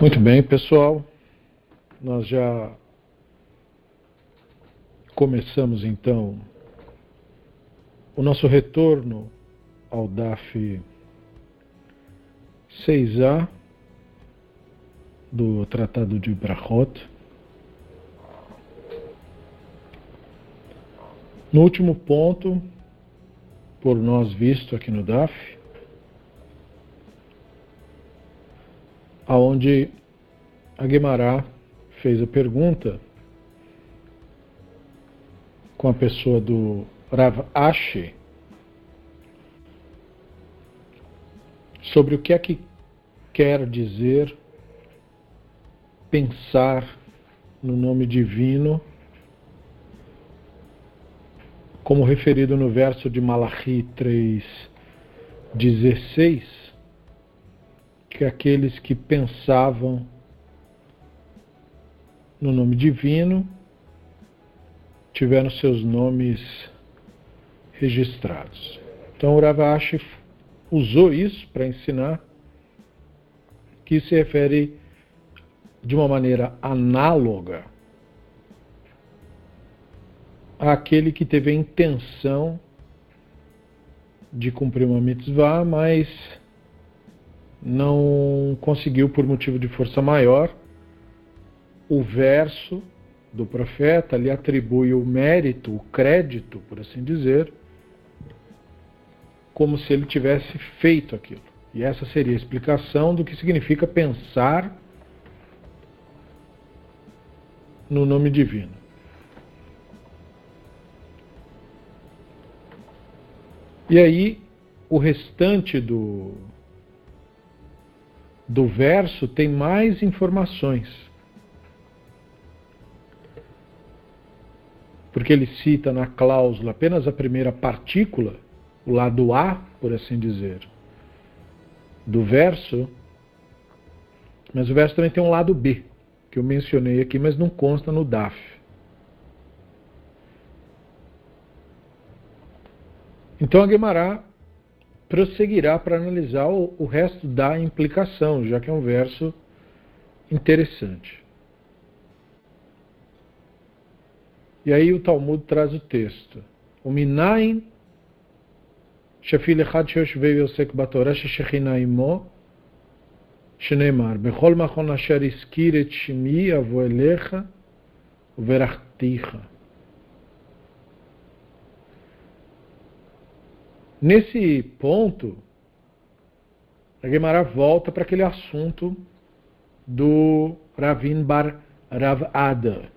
Muito bem, pessoal. Nós já começamos então o nosso retorno ao DAF 6A do Tratado de Brachot. No último ponto, por nós visto aqui no DAF, aonde a Guemará fez a pergunta com a pessoa do Rav Ashi sobre o que é que quer dizer pensar no nome divino como referido no verso de Malachi 3:16, que aqueles que pensavam no nome divino tiveram seus nomes registrados. Então o Ravashi usou isso para ensinar que se refere de uma maneira análoga àquele que teve a intenção de cumprir uma mitzvah, mas não conseguiu por motivo de força maior. O verso do profeta lhe atribui o mérito, o crédito, por assim dizer, como se ele tivesse feito aquilo. E essa seria a explicação do que significa pensar no nome divino. E aí, o restante do, do verso tem mais informações. Porque ele cita na cláusula apenas a primeira partícula, o lado A, por assim dizer, do verso, mas o verso também tem um lado B, que eu mencionei aqui, mas não consta no DAF. Então a Guemará prosseguirá para analisar o, o resto da implicação, já que é um verso interessante. E aí o Talmud traz o texto. O Minain Shafil Echad Shoshvei Yosek Batorah Shneimar Bechol Machon Asher Iskir Et Uverachticha Nesse ponto, a Gemara volta para aquele assunto do Ravin Bar Rav Ada,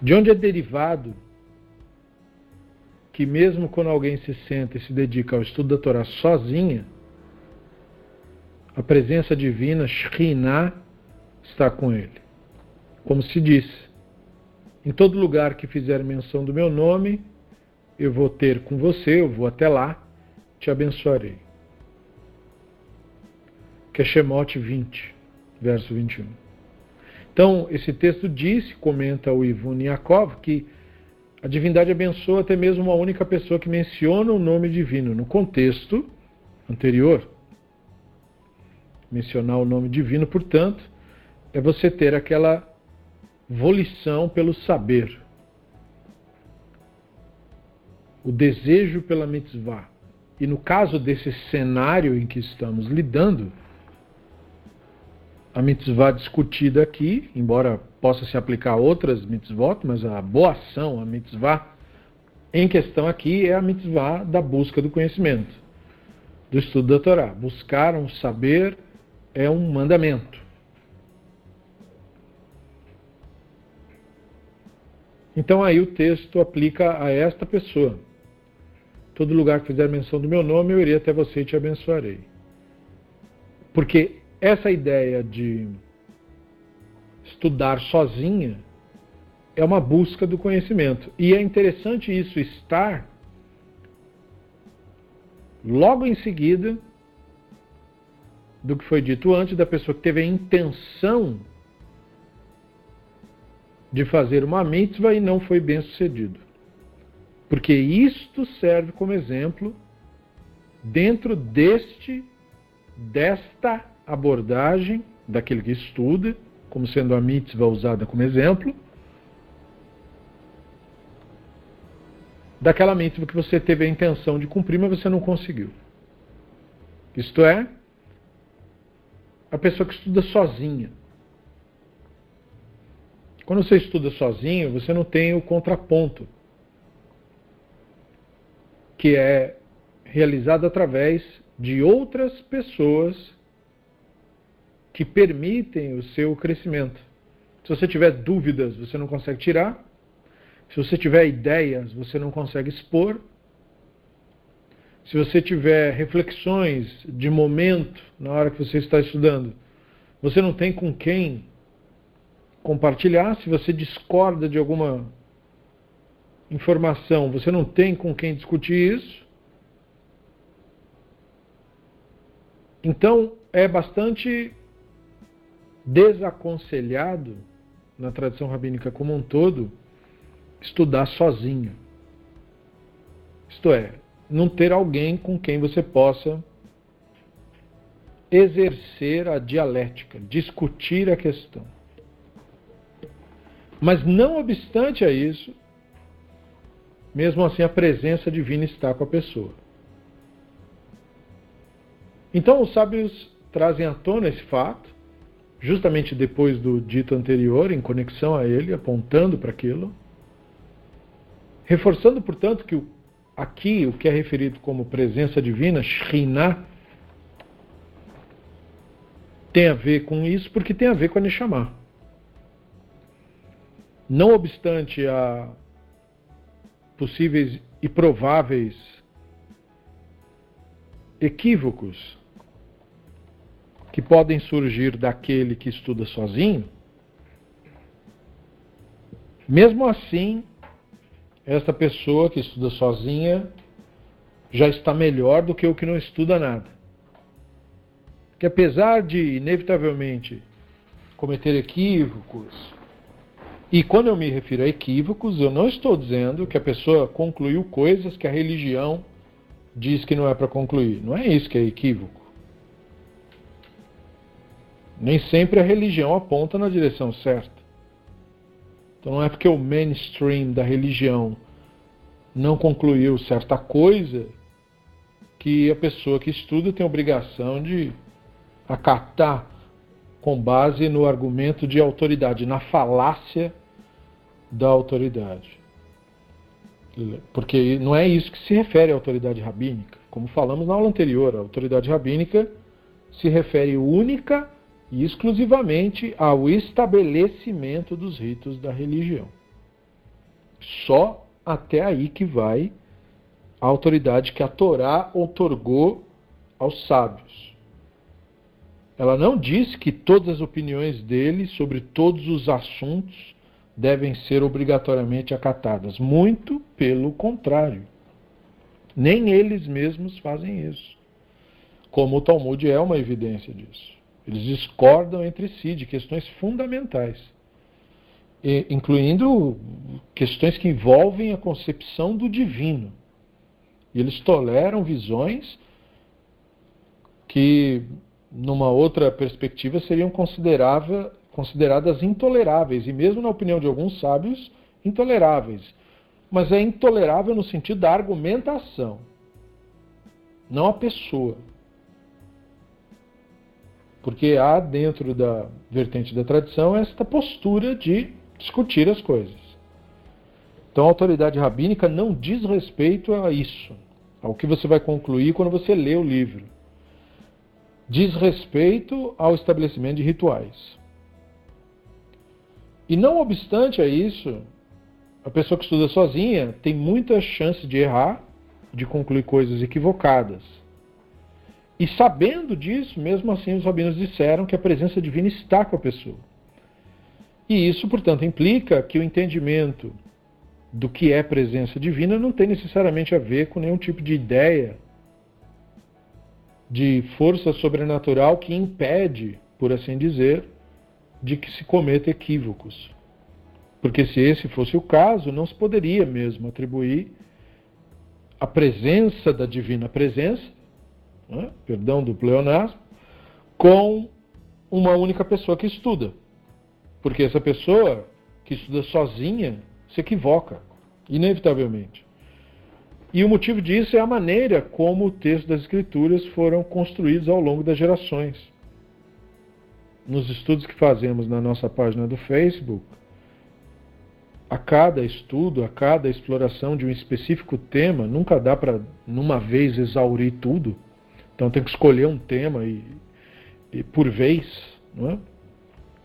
de onde é derivado que mesmo quando alguém se senta e se dedica ao estudo da Torá sozinha, a presença divina, Shekhinah, está com ele. Como se diz, em todo lugar que fizer menção do meu nome, eu vou ter com você, eu vou até lá, te abençoarei. Que é Shemot 20, verso 21. Então, esse texto diz, comenta o Ivun Yaakov, que a divindade abençoa até mesmo uma única pessoa que menciona o nome divino. No contexto anterior, mencionar o nome divino, portanto, é você ter aquela volição pelo saber, o desejo pela mitzvah. E no caso desse cenário em que estamos lidando, a mitzvah discutida aqui, embora possa se aplicar a outras mitzvot, mas a boa ação, a mitzvah em questão aqui é a mitzvah da busca do conhecimento, do estudo da Torá. Buscar um saber é um mandamento. Então aí o texto aplica a esta pessoa. Todo lugar que fizer menção do meu nome, eu irei até você e te abençoarei. Porque essa ideia de estudar sozinha é uma busca do conhecimento. E é interessante isso estar logo em seguida do que foi dito antes, da pessoa que teve a intenção de fazer uma mitzvah e não foi bem sucedido. Porque isto serve como exemplo dentro deste desta abordagem daquele que estuda, como sendo a mitzvah usada como exemplo, daquela mitzvah que você teve a intenção de cumprir, mas você não conseguiu. Isto é, a pessoa que estuda sozinha. Quando você estuda sozinho, você não tem o contraponto, que é realizado através de outras pessoas que permitem o seu crescimento. Se você tiver dúvidas, você não consegue tirar. Se você tiver ideias, você não consegue expor. Se você tiver reflexões de momento na hora que você está estudando, você não tem com quem compartilhar. Se você discorda de alguma informação, você não tem com quem discutir isso. Então, é bastante desaconselhado, na tradição rabínica como um todo, estudar sozinho. Isto é, não ter alguém com quem você possa exercer a dialética, discutir a questão. Mas não obstante a isso, mesmo assim a presença divina está com a pessoa. Então os sábios trazem à tona esse fato, justamente depois do dito anterior, em conexão a ele, apontando para aquilo, reforçando, portanto, que aqui o que é referido como presença divina, Shrinah, tem a ver com isso porque tem a ver com a Neshama. Não obstante a possíveis e prováveis equívocos que podem surgir daquele que estuda sozinho, mesmo assim, esta pessoa que estuda sozinha já está melhor do que o que não estuda nada. Que apesar de, inevitavelmente, cometer equívocos, e quando eu me refiro a equívocos, eu não estou dizendo que a pessoa concluiu coisas que a religião diz que não é para concluir. Não é isso que é equívoco. Nem sempre a religião aponta na direção certa. Então não é porque o mainstream da religião não concluiu certa coisa que a pessoa que estuda tem obrigação de acatar com base no argumento de autoridade, na falácia da autoridade. Porque não é isso que se refere à autoridade rabínica. Como falamos na aula anterior, a autoridade rabínica se refere única e exclusivamente ao estabelecimento dos ritos da religião. Só até aí que vai a autoridade que a Torá otorgou aos sábios. Ela não diz que todas as opiniões dele sobre todos os assuntos devem ser obrigatoriamente acatadas. Muito pelo contrário. Nem eles mesmos fazem isso. Como o Talmud é uma evidência disso. Eles discordam entre si de questões fundamentais, incluindo questões que envolvem a concepção do divino. Eles toleram visões que numa outra perspectiva, seriam consideradas intoleráveis, e mesmo na opinião de alguns sábios, intoleráveis. Mas é intolerável no sentido da argumentação, não a pessoa. Porque há dentro da vertente da tradição esta postura de discutir as coisas. Então a autoridade rabínica não diz respeito a isso, ao que você vai concluir quando você lê o livro diz respeito ao estabelecimento de rituais. E não obstante a isso, a pessoa que estuda sozinha tem muita chance de errar, de concluir coisas equivocadas. E sabendo disso, mesmo assim os rabinos disseram que a presença divina está com a pessoa. E isso, portanto, implica que o entendimento do que é presença divina não tem necessariamente a ver com nenhum tipo de ideia de força sobrenatural que impede, por assim dizer, de que se cometa equívocos. Porque se esse fosse o caso, não se poderia mesmo atribuir a presença da divina presença, né, perdão do pleonasmo, com uma única pessoa que estuda. Porque essa pessoa que estuda sozinha se equivoca, inevitavelmente. E o motivo disso é a maneira como o texto das Escrituras foram construídos ao longo das gerações. Nos estudos que fazemos na nossa página do Facebook, a cada estudo, a cada exploração de um específico tema, nunca dá para, numa vez, exaurir tudo. Então tem que escolher um tema e, e por vez. Não é?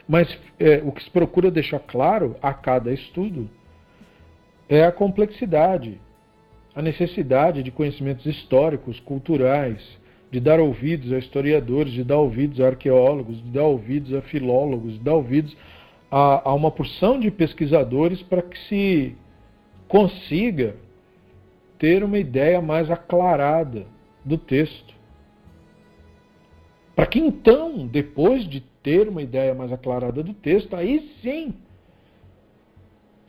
Mas é, o que se procura deixar claro a cada estudo é a complexidade, a necessidade de conhecimentos históricos, culturais, de dar ouvidos a historiadores, de dar ouvidos a arqueólogos, de dar ouvidos a filólogos, de dar ouvidos a, a uma porção de pesquisadores para que se consiga ter uma ideia mais aclarada do texto. Para que então, depois de ter uma ideia mais aclarada do texto, aí sim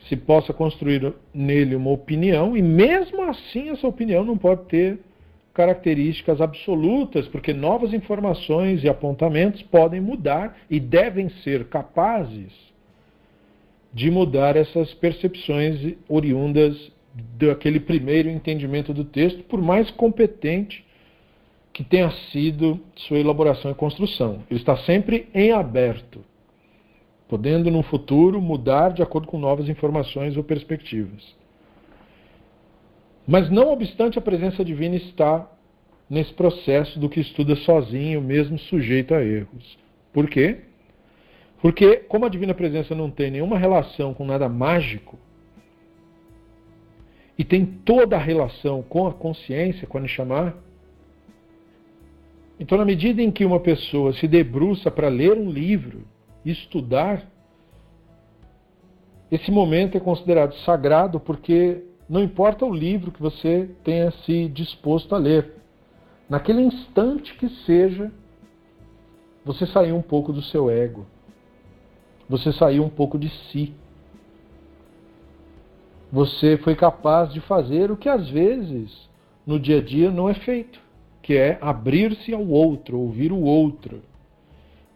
se possa construir nele uma opinião, e mesmo assim essa opinião não pode ter características absolutas, porque novas informações e apontamentos podem mudar e devem ser capazes de mudar essas percepções oriundas daquele primeiro entendimento do texto, por mais competente que tenha sido sua elaboração e construção. Ele está sempre em aberto, podendo no futuro mudar de acordo com novas informações ou perspectivas. Mas não obstante a presença divina está nesse processo do que estuda sozinho, mesmo sujeito a erros. Por quê? Porque, como a divina presença não tem nenhuma relação com nada mágico, e tem toda a relação com a consciência, a Neshama, então, na medida em que uma pessoa se debruça para ler um livro, estudar, esse momento é considerado sagrado porque não importa o livro que você tenha se disposto a ler, naquele instante que seja, você saiu um pouco do seu ego. Você saiu um pouco de si. Você foi capaz de fazer o que às vezes no dia a dia não é feito, que é abrir-se ao outro, ouvir o outro.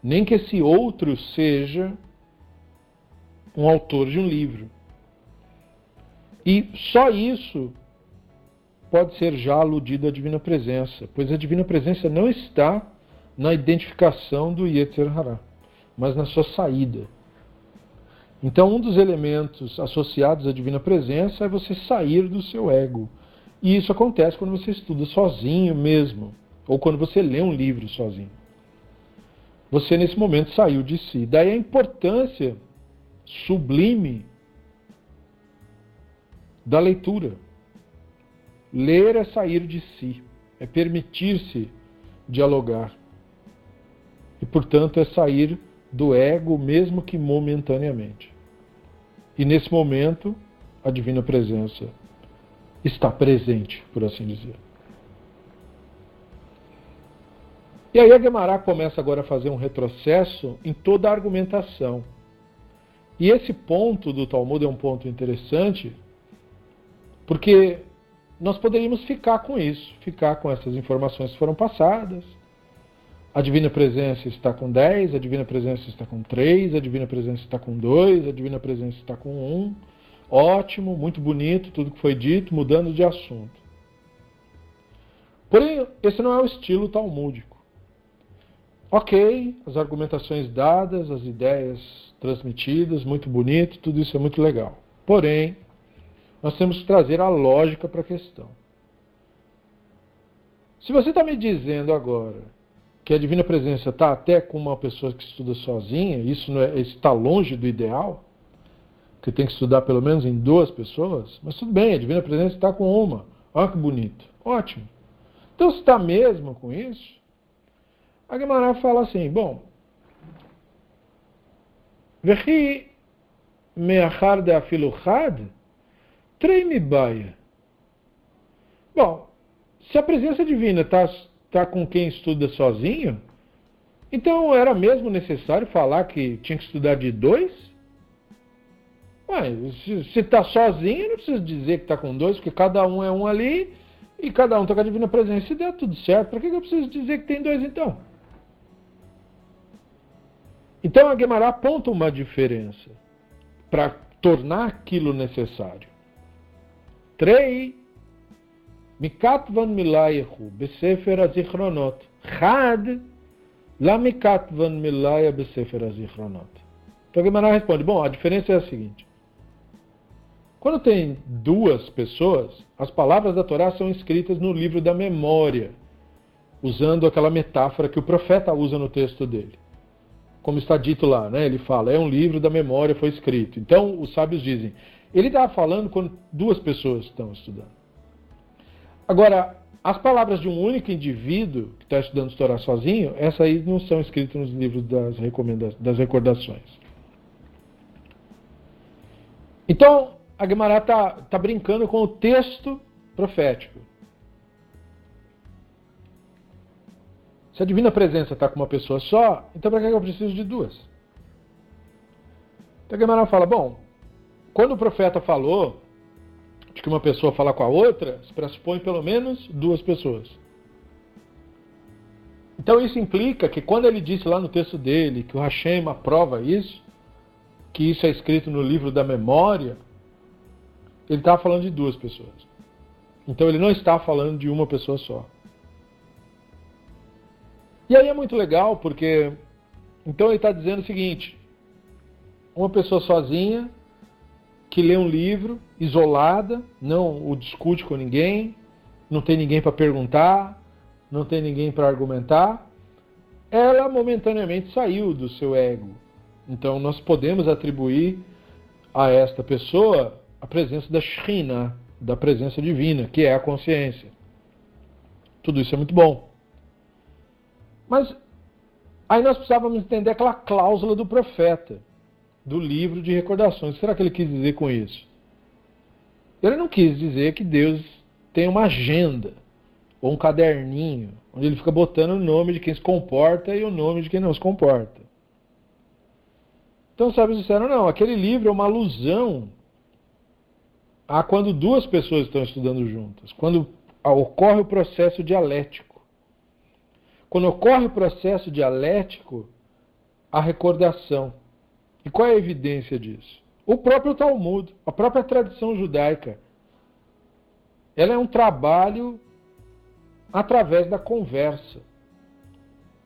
Nem que esse outro seja um autor de um livro. E só isso pode ser já aludido à divina presença, pois a divina presença não está na identificação do Yetzer Hará, mas na sua saída. Então, um dos elementos associados à divina presença é você sair do seu ego. E isso acontece quando você estuda sozinho mesmo, ou quando você lê um livro sozinho. Você, nesse momento, saiu de si. Daí a importância sublime da leitura. Ler é sair de si, é permitir-se dialogar. E, portanto, é sair do ego, mesmo que momentaneamente. E nesse momento, a divina presença está presente, por assim dizer. E aí a Guemará começa agora a fazer um retrocesso em toda a argumentação. E esse ponto do Talmud é um ponto interessante, porque nós poderíamos ficar com isso, ficar com essas informações que foram passadas, a Divina Presença está com 10, a Divina Presença está com 3, a Divina Presença está com 2, a Divina Presença está com 1. Ótimo, muito bonito tudo que foi dito, mudando de assunto. Porém, esse não é o estilo talmúdico. Ok, as argumentações dadas, as ideias transmitidas, muito bonito, tudo isso é muito legal. Porém, nós temos que trazer a lógica para a questão. Se você está me dizendo agora que a divina presença está até com uma pessoa que estuda sozinha, isso é, está longe do ideal, que tem que estudar pelo menos em duas pessoas, mas tudo bem, a divina presença está com uma. Olha que bonito. Ótimo. Então, se está mesmo com isso, a Gemara fala assim, bom, Vechi meachar de afiluchad, treime baia. Bom, se a presença divina está está com quem estuda sozinho, então era mesmo necessário falar que tinha que estudar de dois? Ué, se está sozinho, não precisa dizer que está com dois, porque cada um é um ali e cada um está com a divina presença. Se der tudo certo, para que eu preciso dizer que tem dois então? Então a Gemara aponta uma diferença para tornar aquilo necessário. Trei Mikatvan milayehu besefer azichronot. Chad la mikatvan milaya besefer azichronot. Então Gemara responde, bom, a diferença é a seguinte. Quando tem duas pessoas, as palavras da Torá são escritas no livro da memória, usando aquela metáfora que o profeta usa no texto dele. Como está dito lá, né? ele fala, é um livro da memória, foi escrito. Então os sábios dizem, ele estava falando quando duas pessoas estão estudando. Agora, as palavras de um único indivíduo que está estudando Torá sozinho, essas aí não são escritas nos livros das, das recordações. Então, a Gemara está tá brincando com o texto profético. Se a divina presença está com uma pessoa só, então para que eu preciso de duas? Então a Gemara fala, bom, quando o profeta falou de que uma pessoa fala com a outra, se pressupõe pelo menos duas pessoas. Então isso implica que quando ele disse lá no texto dele que o Hashem aprova isso, que isso é escrito no livro da memória, ele estava falando de duas pessoas. Então ele não está falando de uma pessoa só. E aí é muito legal porque então ele está dizendo o seguinte: uma pessoa sozinha que lê um livro isolada, não o discute com ninguém, não tem ninguém para perguntar, não tem ninguém para argumentar, ela momentaneamente saiu do seu ego. Então nós podemos atribuir a esta pessoa a presença da Shina, da presença divina, que é a consciência. Tudo isso é muito bom. Mas aí nós precisávamos entender aquela cláusula do profeta, do livro de recordações. O que será que ele quis dizer com isso? Ele não quis dizer que Deus tem uma agenda ou um caderninho onde ele fica botando o nome de quem se comporta e o nome de quem não se comporta. Então sábios disseram, não, aquele livro é uma alusão a quando duas pessoas estão estudando juntas, quando ocorre o processo dialético. Quando ocorre o processo dialético, a recordação. E qual é a evidência disso? O próprio Talmud, a própria tradição judaica. Ela é um trabalho através da conversa.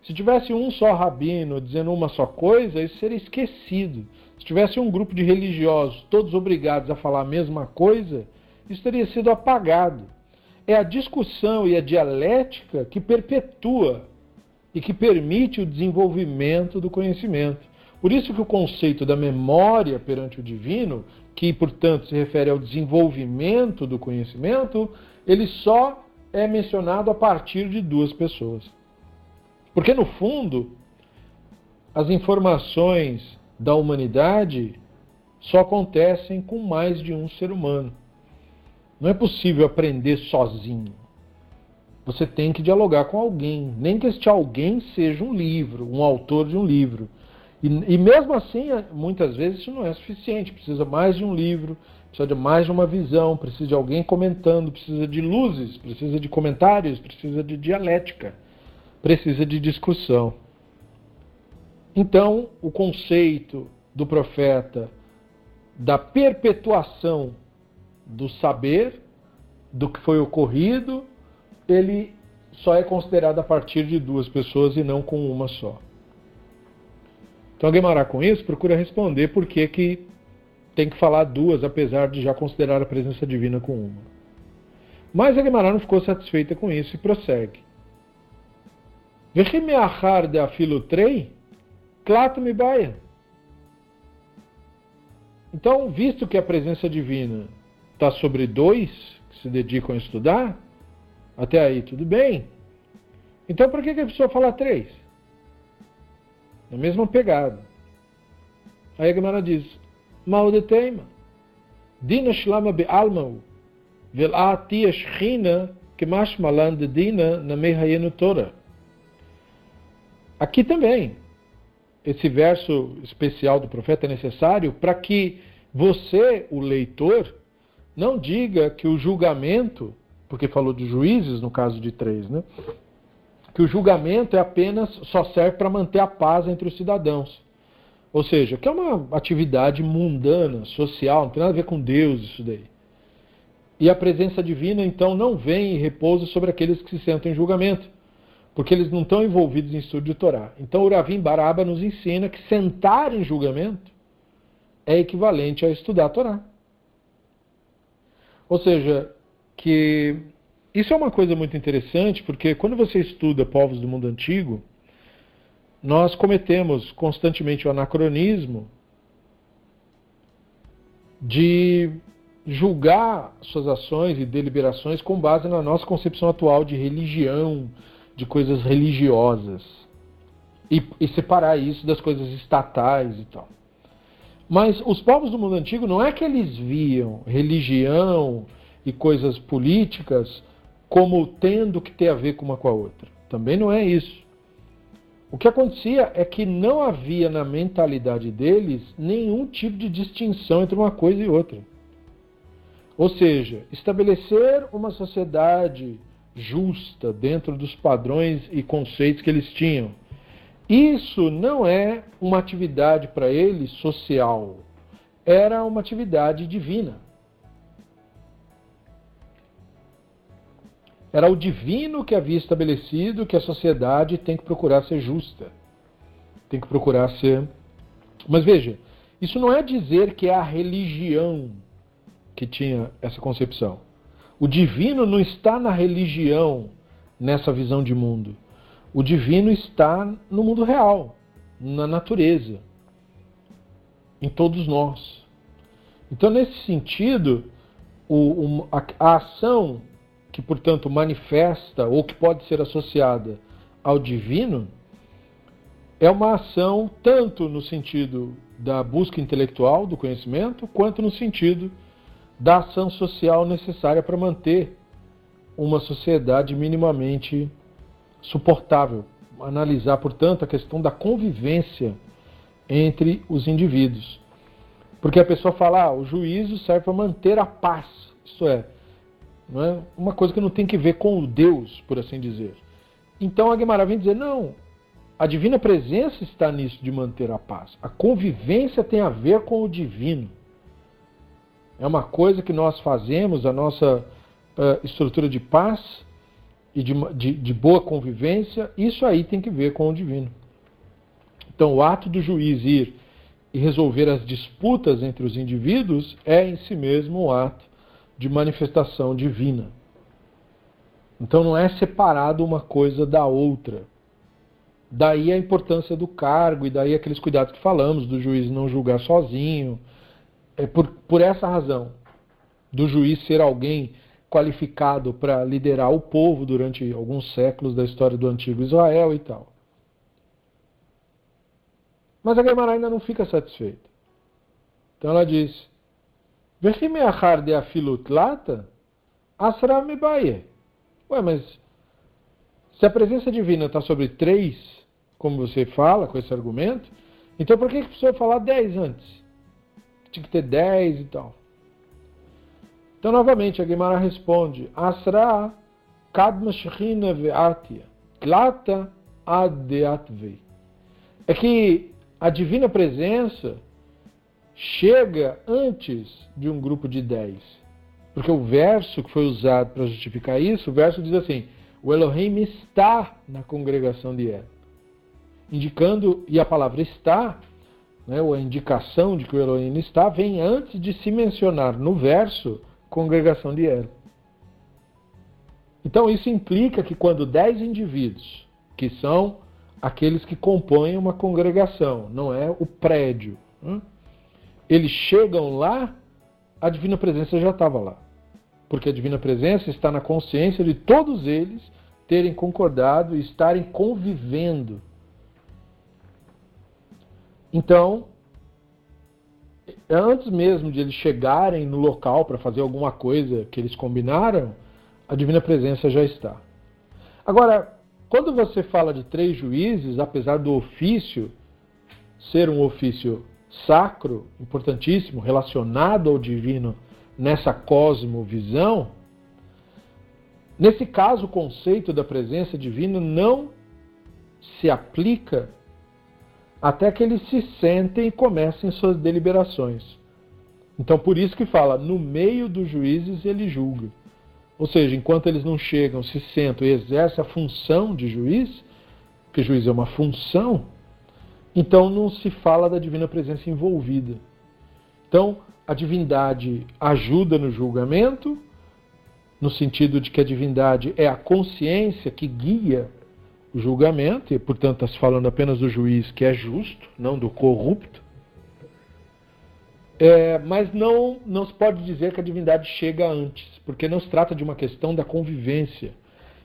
Se tivesse um só rabino dizendo uma só coisa, isso seria esquecido. Se tivesse um grupo de religiosos todos obrigados a falar a mesma coisa, isso teria sido apagado. É a discussão e a dialética que perpetua e que permite o desenvolvimento do conhecimento. Por isso que o conceito da memória perante o divino, que portanto se refere ao desenvolvimento do conhecimento, ele só é mencionado a partir de duas pessoas. Porque no fundo, as informações da humanidade só acontecem com mais de um ser humano. Não é possível aprender sozinho. Você tem que dialogar com alguém, nem que este alguém seja um livro, um autor de um livro. E, e, mesmo assim, muitas vezes isso não é suficiente. Precisa mais de um livro, precisa de mais de uma visão, precisa de alguém comentando, precisa de luzes, precisa de comentários, precisa de dialética, precisa de discussão. Então, o conceito do profeta da perpetuação do saber, do que foi ocorrido, ele só é considerado a partir de duas pessoas e não com uma só. Então, Guimarães, com isso, procura responder por que, que tem que falar duas, apesar de já considerar a presença divina com uma. Mas a Guimarães não ficou satisfeita com isso e prossegue. Vechimeachar de afilutrei Clato me baia. Então, visto que a presença divina está sobre dois que se dedicam a estudar, até aí tudo bem. Então, por que, que a pessoa fala três? Na mesma pegada. Aí a Gemara diz: Mal de teima. Dina shlama be'almau. Vel'ati shchina kemashmalan de dina na mehayenu Torah. Aqui também esse verso especial do profeta é necessário para que você, o leitor, não diga que o julgamento, porque falou de juízes no caso de três, né? Que o julgamento é apenas só serve para manter a paz entre os cidadãos. Ou seja, que é uma atividade mundana, social, não tem nada a ver com Deus isso daí. E a presença divina, então, não vem e repousa sobre aqueles que se sentam em julgamento, porque eles não estão envolvidos em estudo de Torá. Então, o Ravim Baraba nos ensina que sentar em julgamento é equivalente a estudar a Torá. Ou seja, que isso é uma coisa muito interessante, porque quando você estuda povos do mundo antigo, nós cometemos constantemente o anacronismo de julgar suas ações e deliberações com base na nossa concepção atual de religião, de coisas religiosas. E, e, separar isso das coisas estatais e tal. Mas os povos do mundo antigo não é que eles viam religião e coisas políticas como tendo que ter a ver com uma com a outra. Também não é isso. O que acontecia é que não havia na mentalidade deles nenhum tipo de distinção entre uma coisa e outra. Ou seja, estabelecer uma sociedade justa dentro dos padrões e conceitos que eles tinham. Isso não é uma atividade para eles social, era uma atividade divina. Era o divino que havia estabelecido que a sociedade tem que procurar ser justa. Tem que procurar ser. Mas veja, isso não é dizer que é a religião que tinha essa concepção. O divino não está na religião, nessa visão de mundo. O divino está no mundo real, na natureza, em todos nós. Então, nesse sentido, o, a, a ação que, portanto, manifesta ou que pode ser associada ao divino, é uma ação tanto no sentido da busca intelectual do conhecimento, quanto no sentido da ação social necessária para manter uma sociedade minimamente suportável. Analisar, portanto, a questão da convivência entre os indivíduos. Porque a pessoa fala, ah, o juízo serve para manter a paz. Isto é, é? Uma coisa que não tem que ver com o Deus, por assim dizer. Então a Guimarães vem dizer: não, a divina presença está nisso de manter a paz. A convivência tem a ver com o divino. É uma coisa que nós fazemos, a nossa uh, estrutura de paz e de, de, de boa convivência, isso aí tem que ver com o divino. Então, o ato do juiz ir e resolver as disputas entre os indivíduos é em si mesmo um ato de manifestação divina. Então não é separado uma coisa da outra. Daí a importância do cargo e daí aqueles cuidados que falamos, do juiz não julgar sozinho. É por, por essa razão, do juiz ser alguém qualificado para liderar o povo durante alguns séculos da história do antigo Israel e tal. Mas a Gemara ainda não fica satisfeita. Então ela diz: Vechimeachar de afilut lata, asra mebaye. Ué, mas se a presença divina está sobre três, como você fala com esse argumento, então por que, que precisa falar dez antes? Tinha que ter dez e tal. Então, novamente, a Guimara responde: Asra kadma shechina ve'atia, tlata ad É que a divina presença chega antes de um grupo de dez. Porque o verso que foi usado para justificar isso, o verso diz assim: o Elohim está na congregação de El. Indicando, e a palavra está, né, ou a indicação de que o Elohim está, vem antes de se mencionar no verso congregação de El. Então isso implica que quando dez indivíduos, que são aqueles que compõem uma congregação, não é o prédio, hein? Eles chegam lá, a divina presença já estava lá. Porque a divina presença está na consciência de todos eles terem concordado e estarem convivendo. Então, antes mesmo de eles chegarem no local para fazer alguma coisa que eles combinaram, a divina presença já está. Agora, quando você fala de três juízes, apesar do ofício ser um ofício sacro, importantíssimo, relacionado ao divino nessa cosmovisão, nesse caso o conceito da presença divina não se aplica até que eles se sentem e comecem suas deliberações. Então, por isso que fala, no meio dos juízes ele julga. Ou seja, enquanto eles não chegam, se sentam e exercem a função de juiz, porque juiz é uma função, então não se fala da divina presença envolvida. Então, a divindade ajuda no julgamento, no sentido de que a divindade é a consciência que guia o julgamento, e portanto está se falando apenas do juiz que é justo, não do corrupto. É, mas não, não se pode dizer que a divindade chega antes, porque não se trata de uma questão da convivência,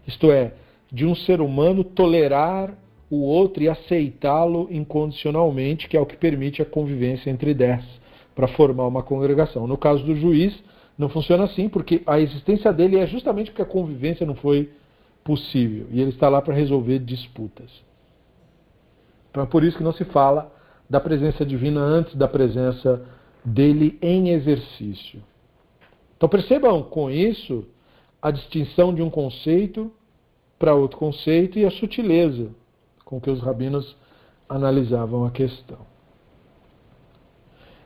isto é, de um ser humano tolerar o outro e aceitá-lo incondicionalmente, que é o que permite a convivência entre dez, para formar uma congregação. No caso do juiz, não funciona assim, porque a existência dele é justamente porque a convivência não foi possível. E ele está lá para resolver disputas. Então é por isso que não se fala da presença divina antes da presença dele em exercício. Então percebam com isso a distinção de um conceito para outro conceito e a sutileza com que os rabinos analisavam a questão.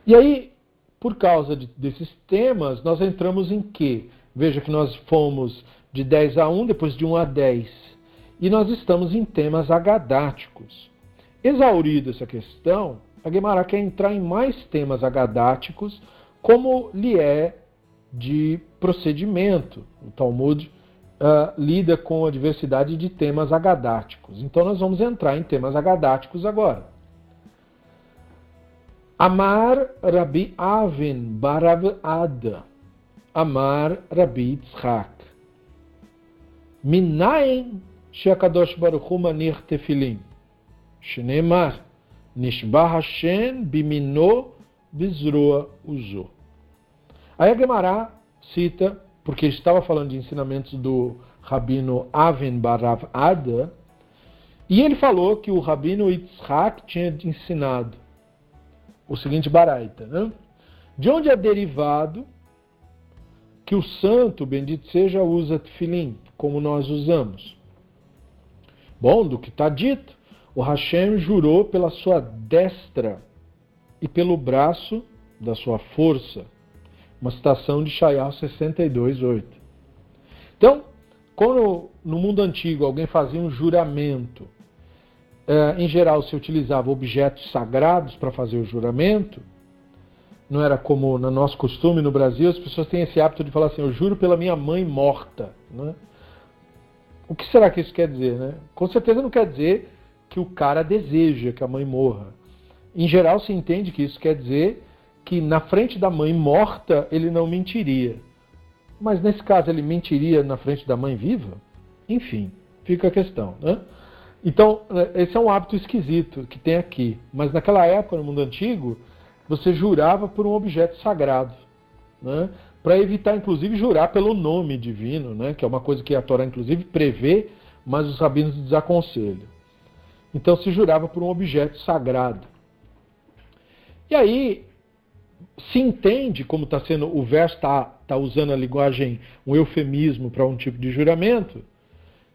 E aí, por causa de, desses temas, nós entramos em que? Veja que nós fomos de 10 a 1, depois de 1 a 10. E nós estamos em temas agadáticos. Exaurida essa questão, a Guemará quer entrar em mais temas agadáticos, como lhe é de procedimento. O Talmud uh, lida com a diversidade de temas agadáticos. Então nós vamos entrar em temas agadáticos agora. Amar Rabi Avin Barav Ada. Amar Rabi Tzchak. Minayin Shekadosh Baruch Hu Manir Tefilin. Shneimar. Nishba Hashem Bimino Bizroa Uzo. Aí a Gemara cita, porque estava falando de ensinamentos do Rabino Aven Barav Ada, e ele falou que o Rabino Yitzhak tinha ensinado o seguinte baraita, né? De onde é derivado que o santo, bendito seja, usa tefilim, como nós usamos? Bom, do que está dito, o Hashem jurou pela sua destra e pelo braço da sua força. Uma citação de Shayal 62:8. Então, quando no mundo antigo alguém fazia um juramento, eh, em geral se utilizava objetos sagrados para fazer o juramento, não era como no nosso costume no Brasil, as pessoas têm esse hábito de falar assim: Eu juro pela minha mãe morta. Né? O que será que isso quer dizer? Né? Com certeza não quer dizer que o cara deseja que a mãe morra. Em geral, se entende que isso quer dizer que na frente da mãe morta ele não mentiria. Mas nesse caso ele mentiria na frente da mãe viva? Enfim, fica a questão. Né? Então, esse é um hábito esquisito que tem aqui. Mas naquela época, no mundo antigo, você jurava por um objeto sagrado. Né? Para evitar, inclusive, jurar pelo nome divino, né? que é uma coisa que a Torá, inclusive, prevê, mas os rabinos desaconselham. Então se jurava por um objeto sagrado. E aí se entende, como está sendo, o verso está tá usando a linguagem, um eufemismo para um tipo de juramento,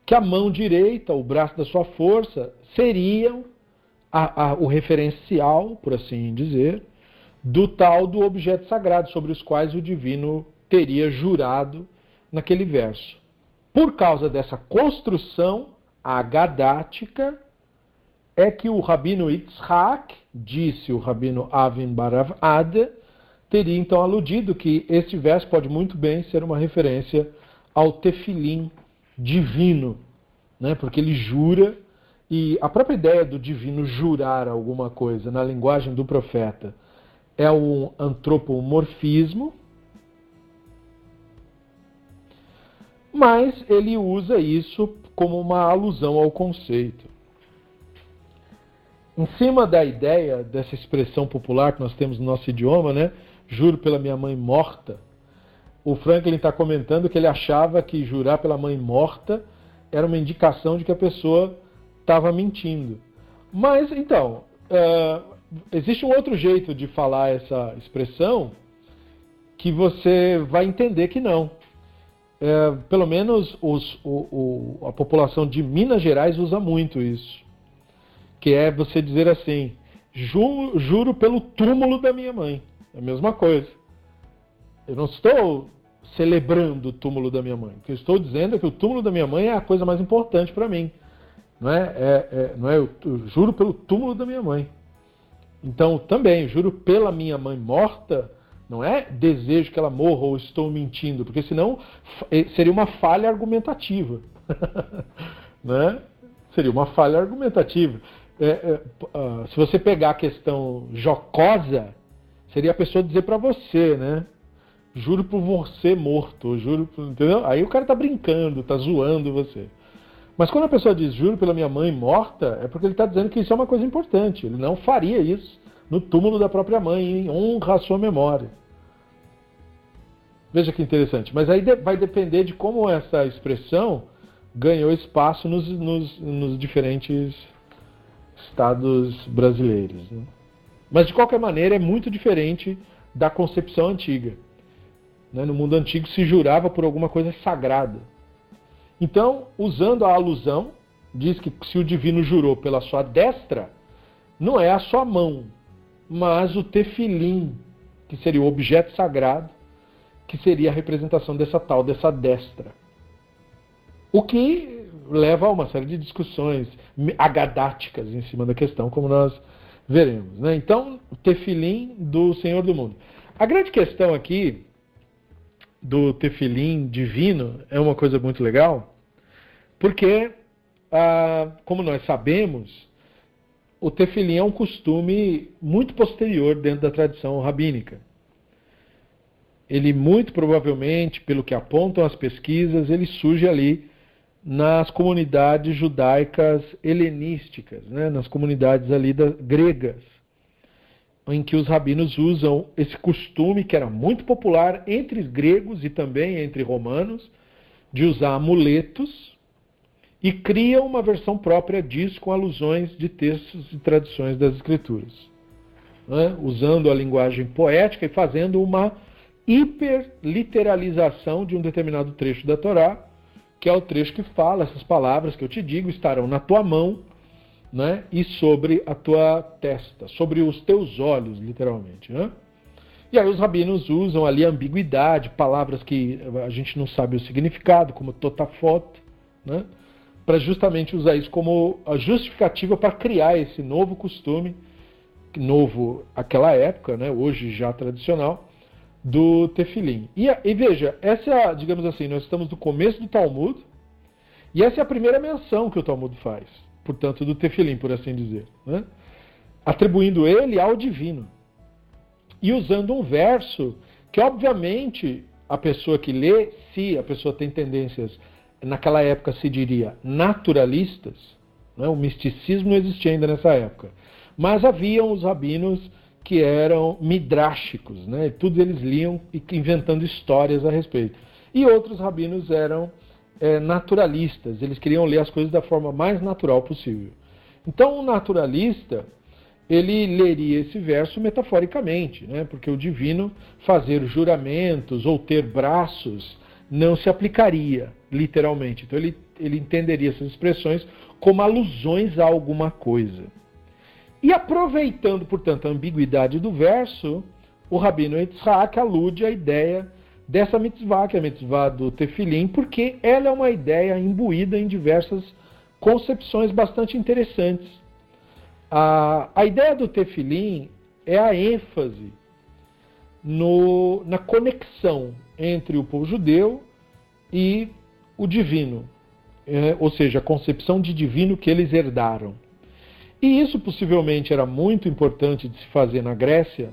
que a mão direita, o braço da sua força, seriam a, a, o referencial, por assim dizer, do tal do objeto sagrado sobre os quais o divino teria jurado naquele verso. Por causa dessa construção agadática, é que o rabino Yitzhak, disse o rabino Avin Barav Ade, teria então aludido que este verso pode muito bem ser uma referência ao tefilim divino, né? porque ele jura, e a própria ideia do divino jurar alguma coisa na linguagem do profeta é um antropomorfismo, mas ele usa isso como uma alusão ao conceito. Em cima da ideia dessa expressão popular que nós temos no nosso idioma, né? Juro pela minha mãe morta. O Franklin está comentando que ele achava que jurar pela mãe morta era uma indicação de que a pessoa estava mentindo. Mas, então, uh, existe um outro jeito de falar essa expressão que você vai entender que não. É, pelo menos os, o, o, a população de Minas Gerais usa muito isso que é você dizer assim: Juro, juro pelo túmulo da minha mãe. É a mesma coisa. Eu não estou celebrando o túmulo da minha mãe. O que eu estou dizendo é que o túmulo da minha mãe é a coisa mais importante para mim. Não é? é, é não é eu, juro pelo túmulo da minha mãe. Então, também, juro pela minha mãe morta, não é desejo que ela morra ou estou mentindo, porque senão eh, seria uma falha argumentativa. né? Seria uma falha argumentativa. É, é, uh, se você pegar a questão jocosa, seria a pessoa dizer para você, né? Juro por você morto, juro por, entendeu? Aí o cara tá brincando, tá zoando você. Mas quando a pessoa diz juro pela minha mãe morta, é porque ele está dizendo que isso é uma coisa importante. Ele não faria isso no túmulo da própria mãe, em honra à sua memória. Veja que interessante. Mas aí vai depender de como essa expressão ganhou espaço nos, nos, nos diferentes estados brasileiros. Né? Mas de qualquer maneira é muito diferente da concepção antiga. Né? No mundo antigo se jurava por alguma coisa sagrada. Então, usando a alusão, diz que se o divino jurou pela sua destra, não é a sua mão, mas o tefilim, que seria o objeto sagrado, que seria a representação dessa tal, dessa destra. O que leva a uma série de discussões agadáticas em cima da questão, como nós veremos. Né? Então, o tefilim do Senhor do Mundo. A grande questão aqui do tefilim divino é uma coisa muito legal, porque, ah, como nós sabemos, o tefilim é um costume muito posterior dentro da tradição rabínica. Ele muito provavelmente, pelo que apontam as pesquisas, ele surge ali nas comunidades judaicas helenísticas, né, nas comunidades ali da, gregas em que os rabinos usam esse costume que era muito popular entre gregos e também entre romanos, de usar amuletos, e criam uma versão própria disso com alusões de textos e tradições das escrituras. Né? Usando a linguagem poética e fazendo uma hiperliteralização de um determinado trecho da Torá, que é o trecho que fala essas palavras que eu te digo estarão na tua mão né? e sobre a tua testa, sobre os teus olhos, literalmente. Né? E aí os rabinos usam ali ambiguidade, palavras que a gente não sabe o significado, como totafot, né? para justamente usar isso como a justificativa para criar esse novo costume, novo aquela época, né? hoje já tradicional, do tefilim. E, e veja, essa é, digamos assim, nós estamos no começo do Talmud, e essa é a primeira menção que o Talmud faz portanto, do tefilim, por assim dizer, né? atribuindo ele ao divino. E usando um verso que, obviamente, a pessoa que lê, se a pessoa tem tendências, naquela época se diria naturalistas, né? o misticismo não existia ainda nessa época, mas haviam os rabinos que eram midráshicos, né? tudo eles liam inventando histórias a respeito. E outros rabinos eram é, naturalistas, eles queriam ler as coisas da forma mais natural possível. Então, o naturalista, ele leria esse verso metaforicamente, né? porque o divino fazer juramentos ou ter braços não se aplicaria literalmente. Então, ele, ele entenderia essas expressões como alusões a alguma coisa. E aproveitando, portanto, a ambiguidade do verso, o Rabino Yitzhak alude à ideia dessa mitzvah, que é a mitzvah do tefilim, porque ela é uma ideia imbuída em diversas concepções bastante interessantes. A, a ideia do tefilim é a ênfase no, na conexão entre o povo judeu e o divino, é, ou seja, a concepção de divino que eles herdaram. E isso possivelmente era muito importante de se fazer na Grécia,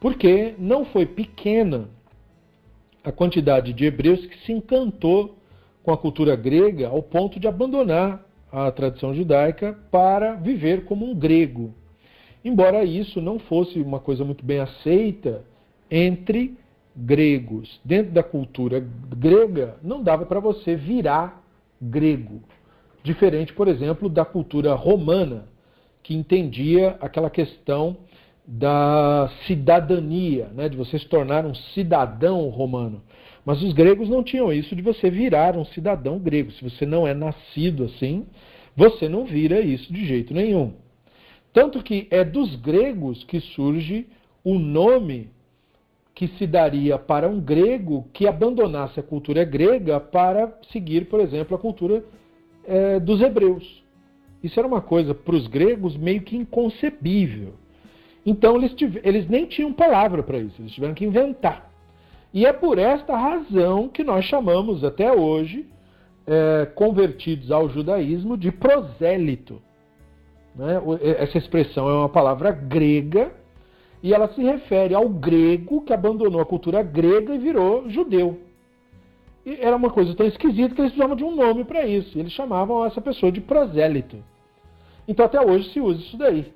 porque não foi pequena a quantidade de hebreus que se encantou com a cultura grega ao ponto de abandonar a tradição judaica para viver como um grego. Embora isso não fosse uma coisa muito bem aceita entre gregos. Dentro da cultura grega, não dava para você virar grego. Diferente, por exemplo, da cultura romana, que entendia aquela questão da cidadania, né, de você se tornar um cidadão romano. Mas os gregos não tinham isso de você virar um cidadão grego. Se você não é nascido assim, você não vira isso de jeito nenhum. Tanto que é dos gregos que surge o nome que se daria para um grego que abandonasse a cultura grega para seguir, por exemplo, a cultura é, dos hebreus. Isso era uma coisa para os gregos meio que inconcebível. Então eles, eles nem tinham palavra para isso, eles tiveram que inventar. E é por esta razão que nós chamamos até hoje é, convertidos ao judaísmo de prosélito. Né? Essa expressão é uma palavra grega e ela se refere ao grego que abandonou a cultura grega e virou judeu. Era uma coisa tão esquisita que eles precisavam de um nome para isso. Eles chamavam essa pessoa de prosélito. Então até hoje se usa isso daí.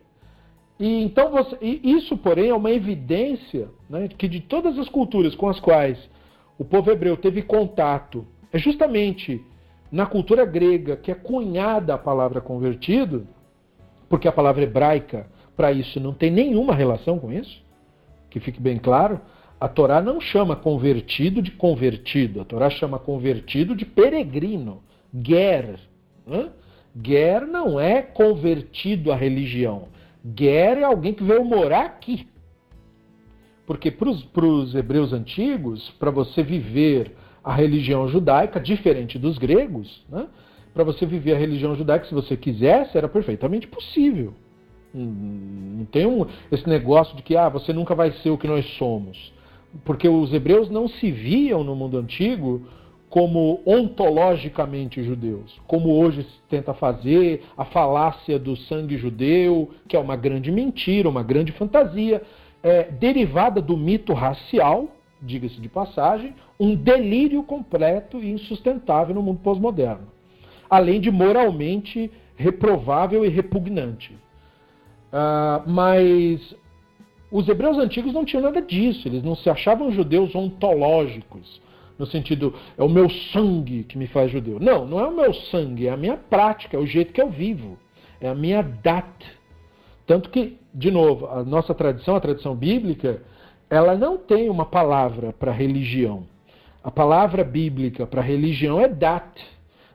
E então você, e isso, porém, é uma evidência né, que de todas as culturas com as quais o povo hebreu teve contato, é justamente na cultura grega que é cunhada a palavra convertido, porque a palavra hebraica para isso não tem nenhuma relação com isso, que fique bem claro. A Torá não chama convertido de convertido, a Torá chama convertido de peregrino, ger. Né? Ger não é convertido à religião. Ger é alguém que veio morar aqui. Porque para os hebreus antigos, para você viver a religião judaica, diferente dos gregos, né? para você viver a religião judaica, se você quisesse, era perfeitamente possível. Não tem um, esse negócio de que ah, você nunca vai ser o que nós somos. Porque os hebreus não se viam no mundo antigo como ontologicamente judeus, como hoje se tenta fazer a falácia do sangue judeu, que é uma grande mentira, uma grande fantasia, é, derivada do mito racial, diga-se de passagem, um delírio completo e insustentável no mundo pós-moderno, além de moralmente reprovável e repugnante. Uh, mas os hebreus antigos não tinham nada disso, eles não se achavam judeus ontológicos, no sentido, é o meu sangue que me faz judeu. Não, não é o meu sangue, é a minha prática, é o jeito que eu vivo, é a minha dat. Tanto que, de novo, a nossa tradição, a tradição bíblica, ela não tem uma palavra para religião. A palavra bíblica para religião é dat.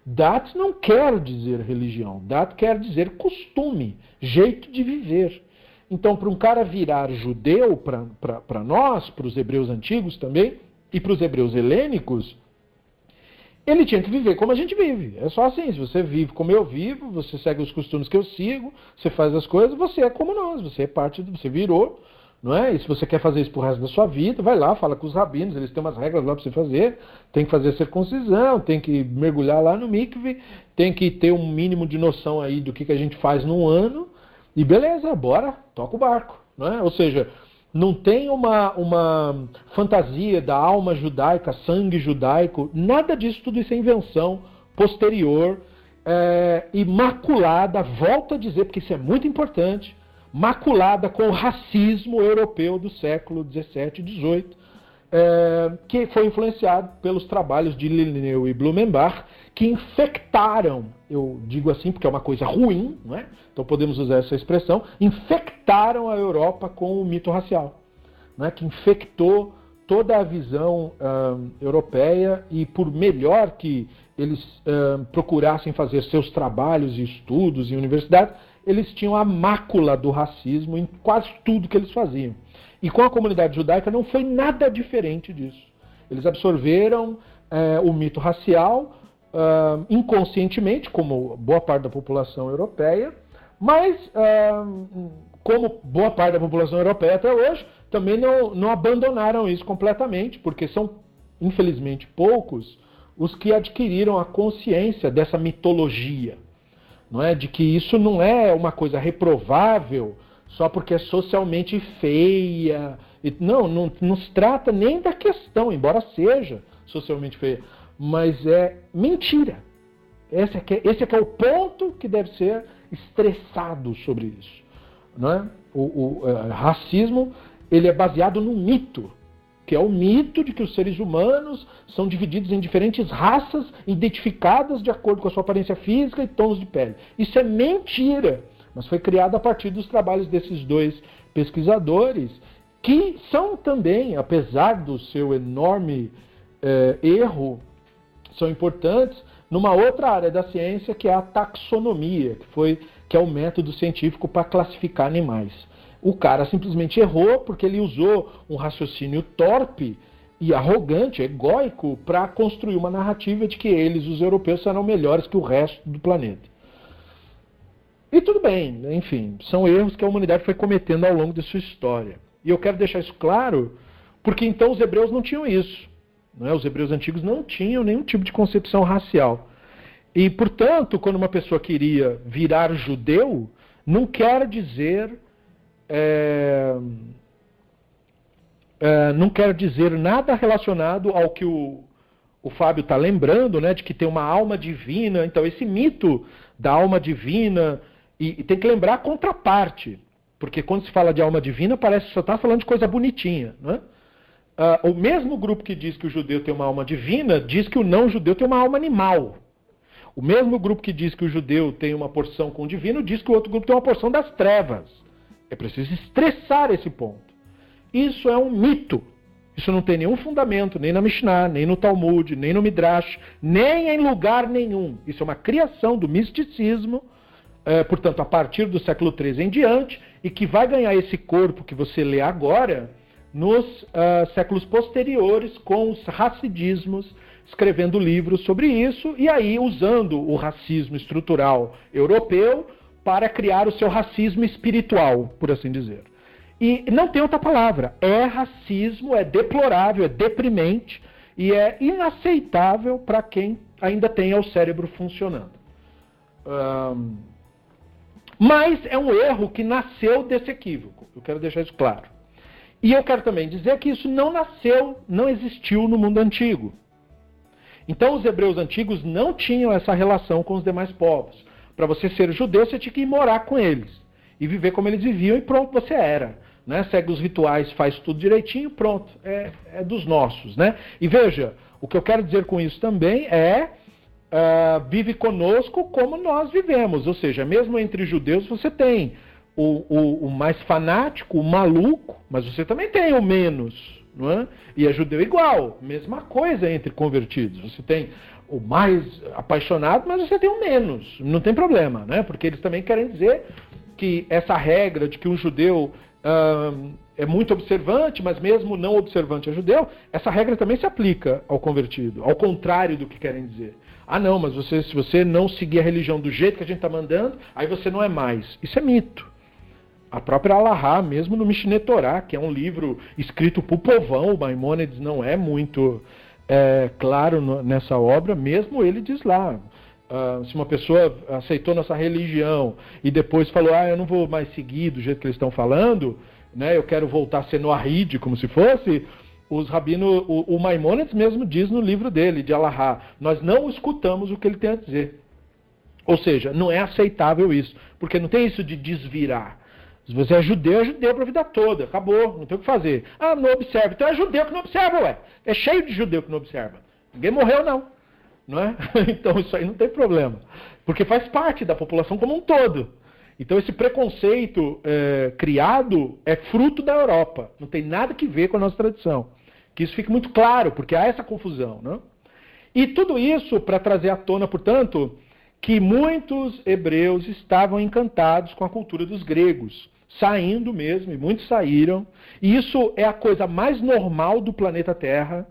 Dat não quer dizer religião, dat quer dizer costume, jeito de viver. Então, para um cara virar judeu, para nós, para os hebreus antigos também, e para os hebreus helênicos, ele tinha que viver como a gente vive. É só assim, se você vive como eu vivo, você segue os costumes que eu sigo, você faz as coisas, você é como nós, você é parte, do, você virou não é? E se você quer fazer isso pro resto da sua vida, vai lá, fala com os rabinos, eles têm umas regras lá para você fazer. Tem que fazer a circuncisão, tem que mergulhar lá no mikve, tem que ter um mínimo de noção aí do que, que a gente faz num ano. E beleza, bora, toca o barco. Não é? Ou seja, não tem uma, uma fantasia da alma judaica, sangue judaico, nada disso, tudo isso é invenção posterior, é, imaculada, volto a dizer, porque isso é muito importante, maculada com o racismo europeu do século XVII e XVIII, é, que foi influenciado pelos trabalhos de Linneu e Blumenbach, que infectaram, eu digo assim porque é uma coisa ruim, é? então podemos usar essa expressão, infectaram a Europa com o mito racial, é? que infectou toda a visão uh, europeia e por melhor que eles uh, procurassem fazer seus trabalhos e estudos em universidades, eles tinham a mácula do racismo em quase tudo que eles faziam. E com a comunidade judaica não foi nada diferente disso. Eles absorveram é, o mito racial uh, inconscientemente, como boa parte da população europeia, mas, uh, como boa parte da população europeia até hoje, também não, não abandonaram isso completamente, porque são, infelizmente, poucos os que adquiriram a consciência dessa mitologia não é? De que isso não é uma coisa reprovável só porque é socialmente feia. Não, não, não se trata nem da questão, embora seja socialmente feia, mas é mentira. Esse é, que, é, esse é, que é o ponto que deve ser estressado sobre isso. Não é? o, o, o é, racismo ele é baseado no mito que é o mito de que os seres humanos são divididos em diferentes raças identificadas de acordo com a sua aparência física e tons de pele. Isso é mentira, mas foi criado a partir dos trabalhos desses dois pesquisadores, que são também, apesar do seu enorme eh, erro, são importantes numa outra área da ciência que é a taxonomia, que foi que é o método científico para classificar animais. O cara simplesmente errou porque ele usou um raciocínio torpe e arrogante, egóico, para construir uma narrativa de que eles, os europeus, serão melhores que o resto do planeta. E tudo bem, enfim, são erros que a humanidade foi cometendo ao longo de sua história. E eu quero deixar isso claro, porque então os hebreus não tinham isso. Né? Os hebreus antigos não tinham nenhum tipo de concepção racial. E, portanto, quando uma pessoa queria virar judeu, não quer dizer. É, é, não quer dizer nada relacionado ao que o, o Fábio está lembrando, né, de que tem uma alma divina. Então, esse mito da alma divina, e, e, tem que lembrar a contraparte, porque quando se fala de alma divina, parece que só está falando de coisa bonitinha. Não é? Uh, o mesmo grupo que diz que o judeu tem uma alma divina, diz que o não judeu tem uma alma animal. O mesmo grupo que diz que o judeu tem uma porção com o divino, diz que o outro grupo tem uma porção das trevas. É preciso estressar esse ponto. Isso é um mito. Isso não tem nenhum fundamento, nem na Mishnah, nem no Talmud, nem no Midrash, nem em lugar nenhum. Isso é uma criação do misticismo, é, portanto, a partir do século III em diante, e que vai ganhar esse corpo que você lê agora nos uh, séculos posteriores com os racidismos escrevendo livros sobre isso e aí usando o racismo estrutural europeu para criar o seu racismo espiritual, por assim dizer. E não tem outra palavra. É racismo, é deplorável, é deprimente e é inaceitável para quem ainda tem o cérebro funcionando. Um, mas é um erro que nasceu desse equívoco. Eu quero deixar isso claro. E eu quero também dizer que isso não nasceu, não existiu no mundo antigo. Então os hebreus antigos não tinham essa relação com os demais povos. Para você ser judeu, você tinha que ir morar com eles e viver como eles viviam e pronto, você era. Né? Segue os rituais, faz tudo direitinho, pronto, é, é dos nossos. Né? E veja, o que eu quero dizer com isso também é uh, vive conosco como nós vivemos. Ou seja, mesmo entre judeus você tem o, o, o mais fanático, o maluco, mas você também tem o menos não é? E é judeu igual, mesma coisa entre convertidos. Você tem o mais apaixonado, mas você tem o menos. Não tem problema, né? Porque eles também querem dizer que essa regra de que um judeu hum, é muito observante, mas mesmo não observante é judeu, essa regra também se aplica ao convertido, ao contrário do que querem dizer. Ah, não, mas você, se você não seguir a religião do jeito que a gente está mandando, aí você não é mais. Isso é mito a própria Allahá, mesmo no Mishneh Torah, que é um livro escrito por povão, o Maimônides não é muito é, claro no, nessa obra, mesmo ele diz lá, uh, se uma pessoa aceitou nossa religião e depois falou, ah, eu não vou mais seguir do jeito que eles estão falando, né, eu quero voltar a ser Noahide, como se fosse, os rabinos, o, o mesmo diz no livro dele, de Allahá, nós não escutamos o que ele tem a dizer. Ou seja, não é aceitável isso, porque não tem isso de desvirar. Se você é judeu, é judeu para a vida toda. Acabou, não tem o que fazer. Ah, não observa. Então é judeu que não observa, ué. É cheio de judeu que não observa. Ninguém morreu, não. Não é? Então isso aí não tem problema. Porque faz parte da população como um todo. Então esse preconceito é, criado é fruto da Europa. Não tem nada que ver com a nossa tradição. Que isso fique muito claro, porque há essa confusão. Não? E tudo isso para trazer à tona, portanto, que muitos hebreus estavam encantados com a cultura dos gregos saindo mesmo, e muitos saíram. E isso é a coisa mais normal do planeta Terra,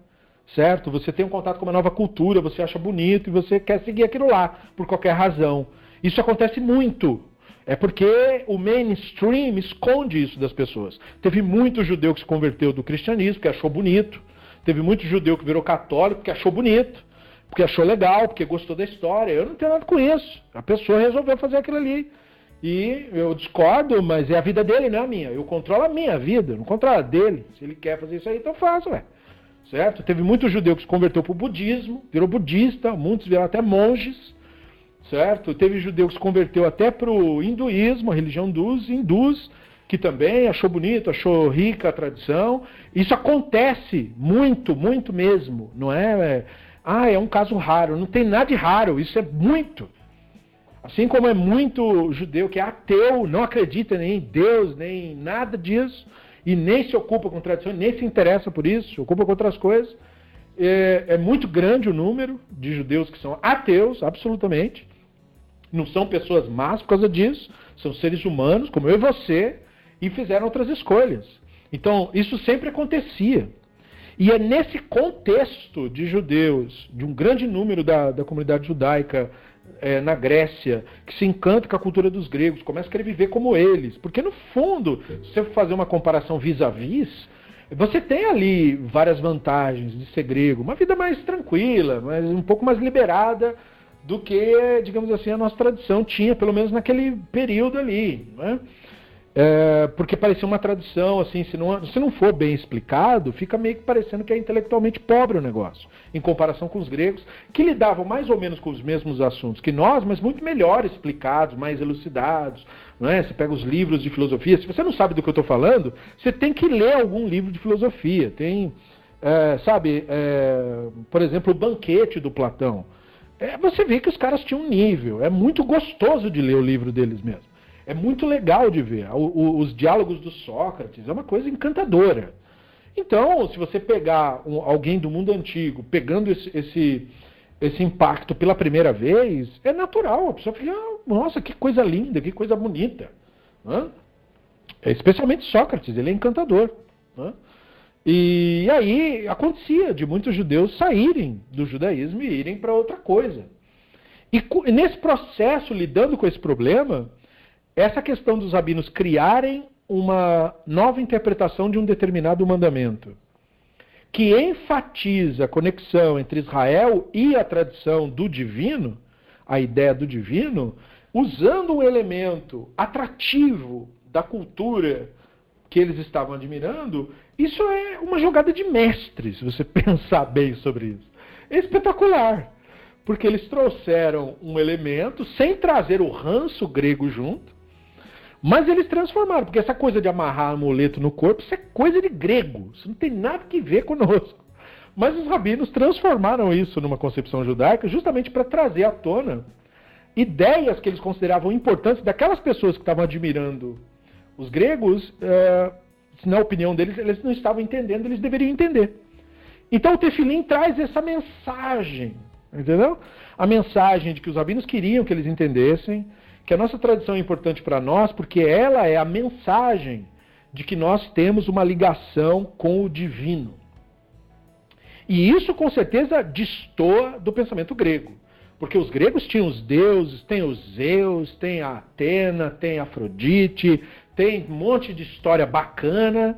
certo? Você tem um contato com uma nova cultura, você acha bonito e você quer seguir aquilo lá, por qualquer razão. Isso acontece muito. É porque o mainstream esconde isso das pessoas. Teve muito judeu que se converteu do cristianismo, que achou bonito. Teve muito judeu que virou católico, que achou bonito. Porque achou legal, porque gostou da história. Eu não tenho nada com isso. A pessoa resolveu fazer aquilo ali. E eu discordo, mas é a vida dele, não é a minha. Eu controlo a minha vida, não controlo a dele. Se ele quer fazer isso aí, então faça, ué. Certo? Teve muito judeu que se converteu para o budismo, virou budista, muitos viraram até monges, certo? Teve judeu que se converteu até para o hinduísmo, a religião dos hindus, que também achou bonito, achou rica a tradição. Isso acontece muito, muito mesmo, não é? ah, é um caso raro. Não tem nada de raro, isso é muito. Assim como é muito judeu que é ateu, não acredita nem em Deus, nem em nada disso, e nem se ocupa com tradição, nem se interessa por isso, se ocupa com outras coisas. É, é muito grande o número de judeus que são ateus, absolutamente. Não são pessoas más por causa disso, são seres humanos, como eu e você, e fizeram outras escolhas. Então, isso sempre acontecia. E é nesse contexto de judeus, de um grande número da, da comunidade judaica é, na Grécia, que se encanta com a cultura dos gregos, começa a querer viver como eles. Porque, no fundo, se você fazer uma comparação vis-a-vis, -vis, você tem ali várias vantagens de ser grego. Uma vida mais tranquila, mas um pouco mais liberada do que, digamos assim, a nossa tradição tinha, pelo menos naquele período ali. Né? É, porque parecia uma tradição, assim, se não, se não for bem explicado, fica meio que parecendo que é intelectualmente pobre o negócio, em comparação com os gregos, que lidavam mais ou menos com os mesmos assuntos que nós, mas muito melhor explicados, mais elucidados. Não é? Você pega os livros de filosofia, se você não sabe do que eu estou falando, você tem que ler algum livro de filosofia. Tem, é, sabe, é, por exemplo, o Banquete do Platão. É, você vê que os caras tinham um nível, é muito gostoso de ler o livro deles mesmo. É muito legal de ver. O, o, os diálogos do Sócrates é uma coisa encantadora. Então, se você pegar um, alguém do mundo antigo, pegando esse, esse, esse, impacto pela primeira vez, é natural. A pessoa fica, nossa, que coisa linda, que coisa bonita. É, especialmente Sócrates, ele é encantador. E aí acontecia de muitos judeus saírem do judaísmo e irem para outra coisa. E nesse processo, lidando com esse problema, essa questão dos rabinos criarem uma nova interpretação de um determinado mandamento, que enfatiza a conexão entre Israel e a tradição do divino, a ideia do divino, usando um elemento atrativo da cultura que eles estavam admirando, isso é uma jogada de mestre, se você pensar bem sobre isso. É espetacular, porque eles trouxeram um elemento sem trazer o ranço grego junto, mas eles transformaram, porque essa coisa de amarrar amuleto no corpo, isso é coisa de grego. Isso não tem nada que ver conosco. Mas os rabinos transformaram isso numa concepção judaica justamente para trazer à tona ideias que eles consideravam importantes daquelas pessoas que estavam admirando os gregos, é, na opinião deles, eles não estavam entendendo, eles deveriam entender. Então o Tefilim traz essa mensagem, entendeu? A mensagem de que os rabinos queriam que eles entendessem, que a nossa tradição é importante para nós porque ela é a mensagem de que nós temos uma ligação com o divino. E isso com certeza destoa do pensamento grego. Porque os gregos tinham os deuses, tem os Zeus, tem a Atena, tem a Afrodite, tem um monte de história bacana.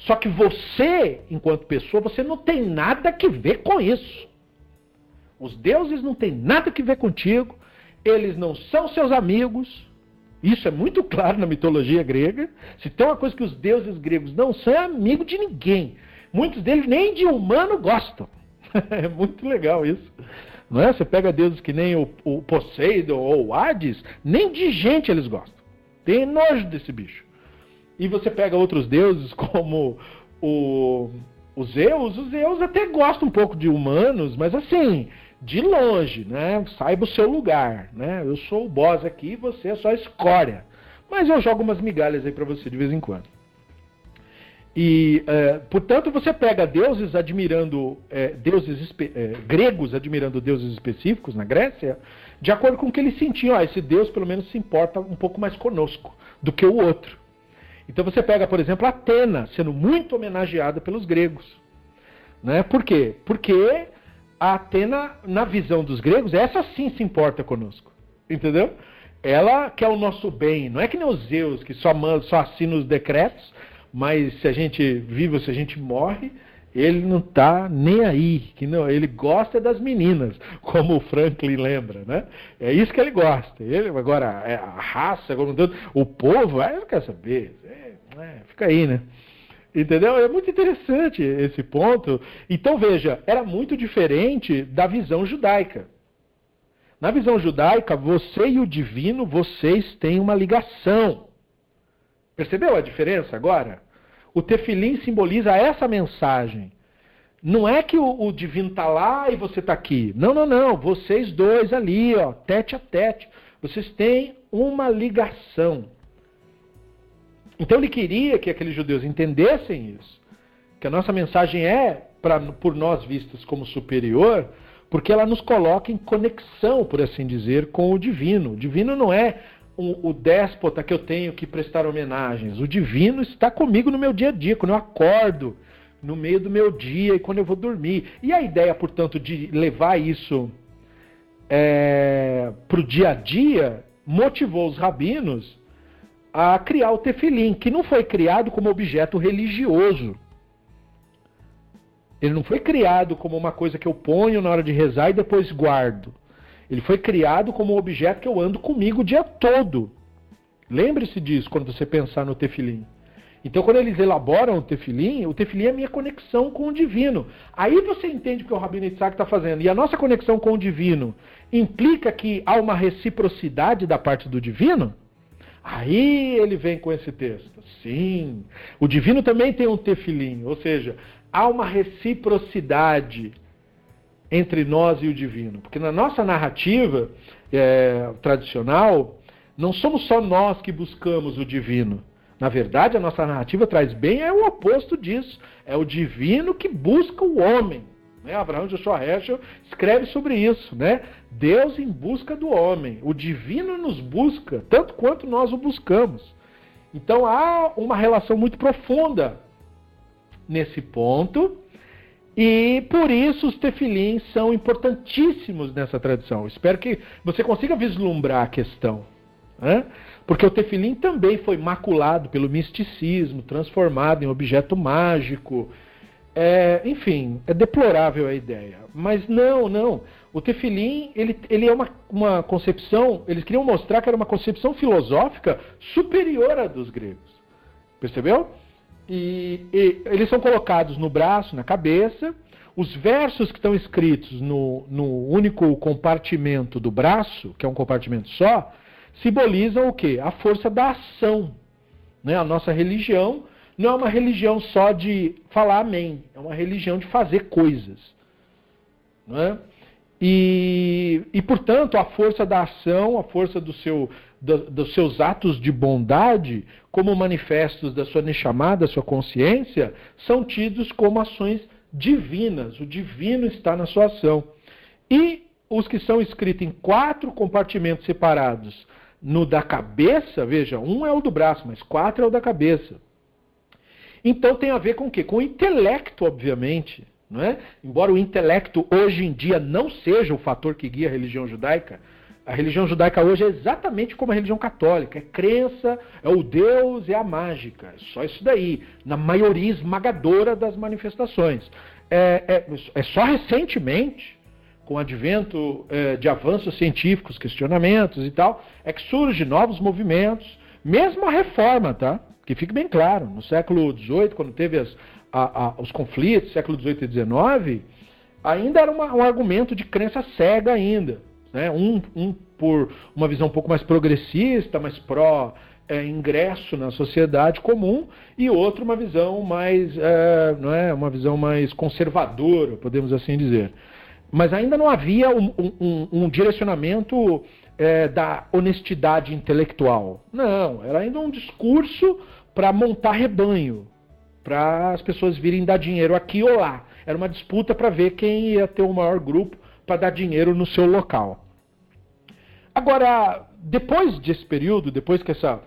Só que você, enquanto pessoa, você não tem nada que ver com isso. Os deuses não têm nada que ver contigo eles não são seus amigos. Isso é muito claro na mitologia grega. Se tem uma coisa que os deuses gregos não são, é amigo de ninguém. Muitos deles nem de humano gostam. é muito legal isso. Não é? Você pega deuses que nem o, o Poseidon ou o Hades, nem de gente eles gostam. Tem nojo desse bicho. E você pega outros deuses como o, o Zeus, os Zeus até gostam um pouco de humanos, mas assim, de longe, né? Saiba o seu lugar, né? Eu sou o boss aqui, você é só escória. Mas eu jogo umas migalhas aí para você de vez em quando. E, é, portanto, você pega deuses admirando é, deuses é, gregos admirando deuses específicos na Grécia, de acordo com o que eles sentiam. Ah, esse deus pelo menos se importa um pouco mais conosco do que o outro. Então você pega, por exemplo, Atena sendo muito homenageada pelos gregos. Né? Por quê? Porque a Atena, na visão dos gregos, essa sim se importa conosco. Entendeu? Ela quer o nosso bem. Não é que nem os Zeus, que só, só assina os decretos, mas se a gente vive ou se a gente morre, ele não está nem aí. Que não, ele gosta das meninas, como o Franklin lembra, né? É isso que ele gosta. Ele, agora, é a raça, o povo, aí não quer saber. É, é, fica aí, né? Entendeu? É muito interessante esse ponto. Então, veja, era muito diferente da visão judaica. Na visão judaica, você e o divino, vocês têm uma ligação. Percebeu a diferença agora? O tefilim simboliza essa mensagem. Não é que o, o divino está lá e você está aqui. Não, não, não. Vocês dois ali, ó, tete a tete. Vocês têm uma ligação. Então ele queria que aqueles judeus entendessem isso, que a nossa mensagem é, pra, por nós vistos como superior, porque ela nos coloca em conexão, por assim dizer, com o divino. O divino não é o, o déspota que eu tenho que prestar homenagens. O divino está comigo no meu dia a dia, quando eu acordo, no meio do meu dia e quando eu vou dormir. E a ideia, portanto, de levar isso é, para o dia a dia motivou os rabinos a criar o tefilim, que não foi criado como objeto religioso. Ele não foi criado como uma coisa que eu ponho na hora de rezar e depois guardo. Ele foi criado como um objeto que eu ando comigo o dia todo. Lembre-se disso quando você pensar no tefilim. Então, quando eles elaboram o tefilim, o tefilim é a minha conexão com o divino. Aí você entende o que o Rabino Isaac está fazendo. E a nossa conexão com o divino implica que há uma reciprocidade da parte do divino? Aí ele vem com esse texto. Sim, o divino também tem um tefilim, ou seja, há uma reciprocidade entre nós e o divino. Porque na nossa narrativa é, tradicional, não somos só nós que buscamos o divino. Na verdade, a nossa narrativa traz bem é o oposto disso. É o divino que busca o homem. Né? Abraão Joshua Heschel escreve sobre isso. Né? Deus em busca do homem. O divino nos busca, tanto quanto nós o buscamos. Então há uma relação muito profunda nesse ponto. E por isso os tefilins são importantíssimos nessa tradição. Espero que você consiga vislumbrar a questão. Né? Porque o tefilim também foi maculado pelo misticismo, transformado em objeto mágico. É, enfim, é deplorável a ideia. Mas não, não. O tefilim, ele, ele é uma, uma concepção, eles queriam mostrar que era uma concepção filosófica superior à dos gregos. Percebeu? E, e, eles são colocados no braço, na cabeça. Os versos que estão escritos no, no único compartimento do braço, que é um compartimento só, simbolizam o quê? A força da ação. Né? A nossa religião não é uma religião só de falar amém, é uma religião de fazer coisas. É? E, e, portanto, a força da ação, a força do seu, do, dos seus atos de bondade, como manifestos da sua nechamada, da sua consciência, são tidos como ações divinas. O divino está na sua ação. E os que são escritos em quatro compartimentos separados, no da cabeça, veja, um é o do braço, mas quatro é o da cabeça. Então tem a ver com o quê? Com o intelecto, obviamente. Não é? Embora o intelecto hoje em dia não seja o fator que guia a religião judaica, a religião judaica hoje é exatamente como a religião católica: é crença, é o Deus, é a mágica. É só isso daí, na maioria esmagadora das manifestações. É, é, é só recentemente, com o advento é, de avanços científicos, questionamentos e tal, é que surgem novos movimentos, mesmo a reforma, tá? Que fique bem claro, no século XVIII, quando teve as, a, a, os conflitos, século XVIII e XIX, ainda era uma, um argumento de crença cega ainda. Né? Um, um por uma visão um pouco mais progressista, mais pró é, ingresso na sociedade comum, e outro uma visão mais, é, não é, uma visão mais conservadora, podemos assim dizer. Mas ainda não havia um, um, um direcionamento é, da honestidade intelectual. Não, era ainda um discurso para montar rebanho, para as pessoas virem dar dinheiro aqui ou lá. Era uma disputa para ver quem ia ter o maior grupo para dar dinheiro no seu local. Agora, depois desse período, depois que, essa,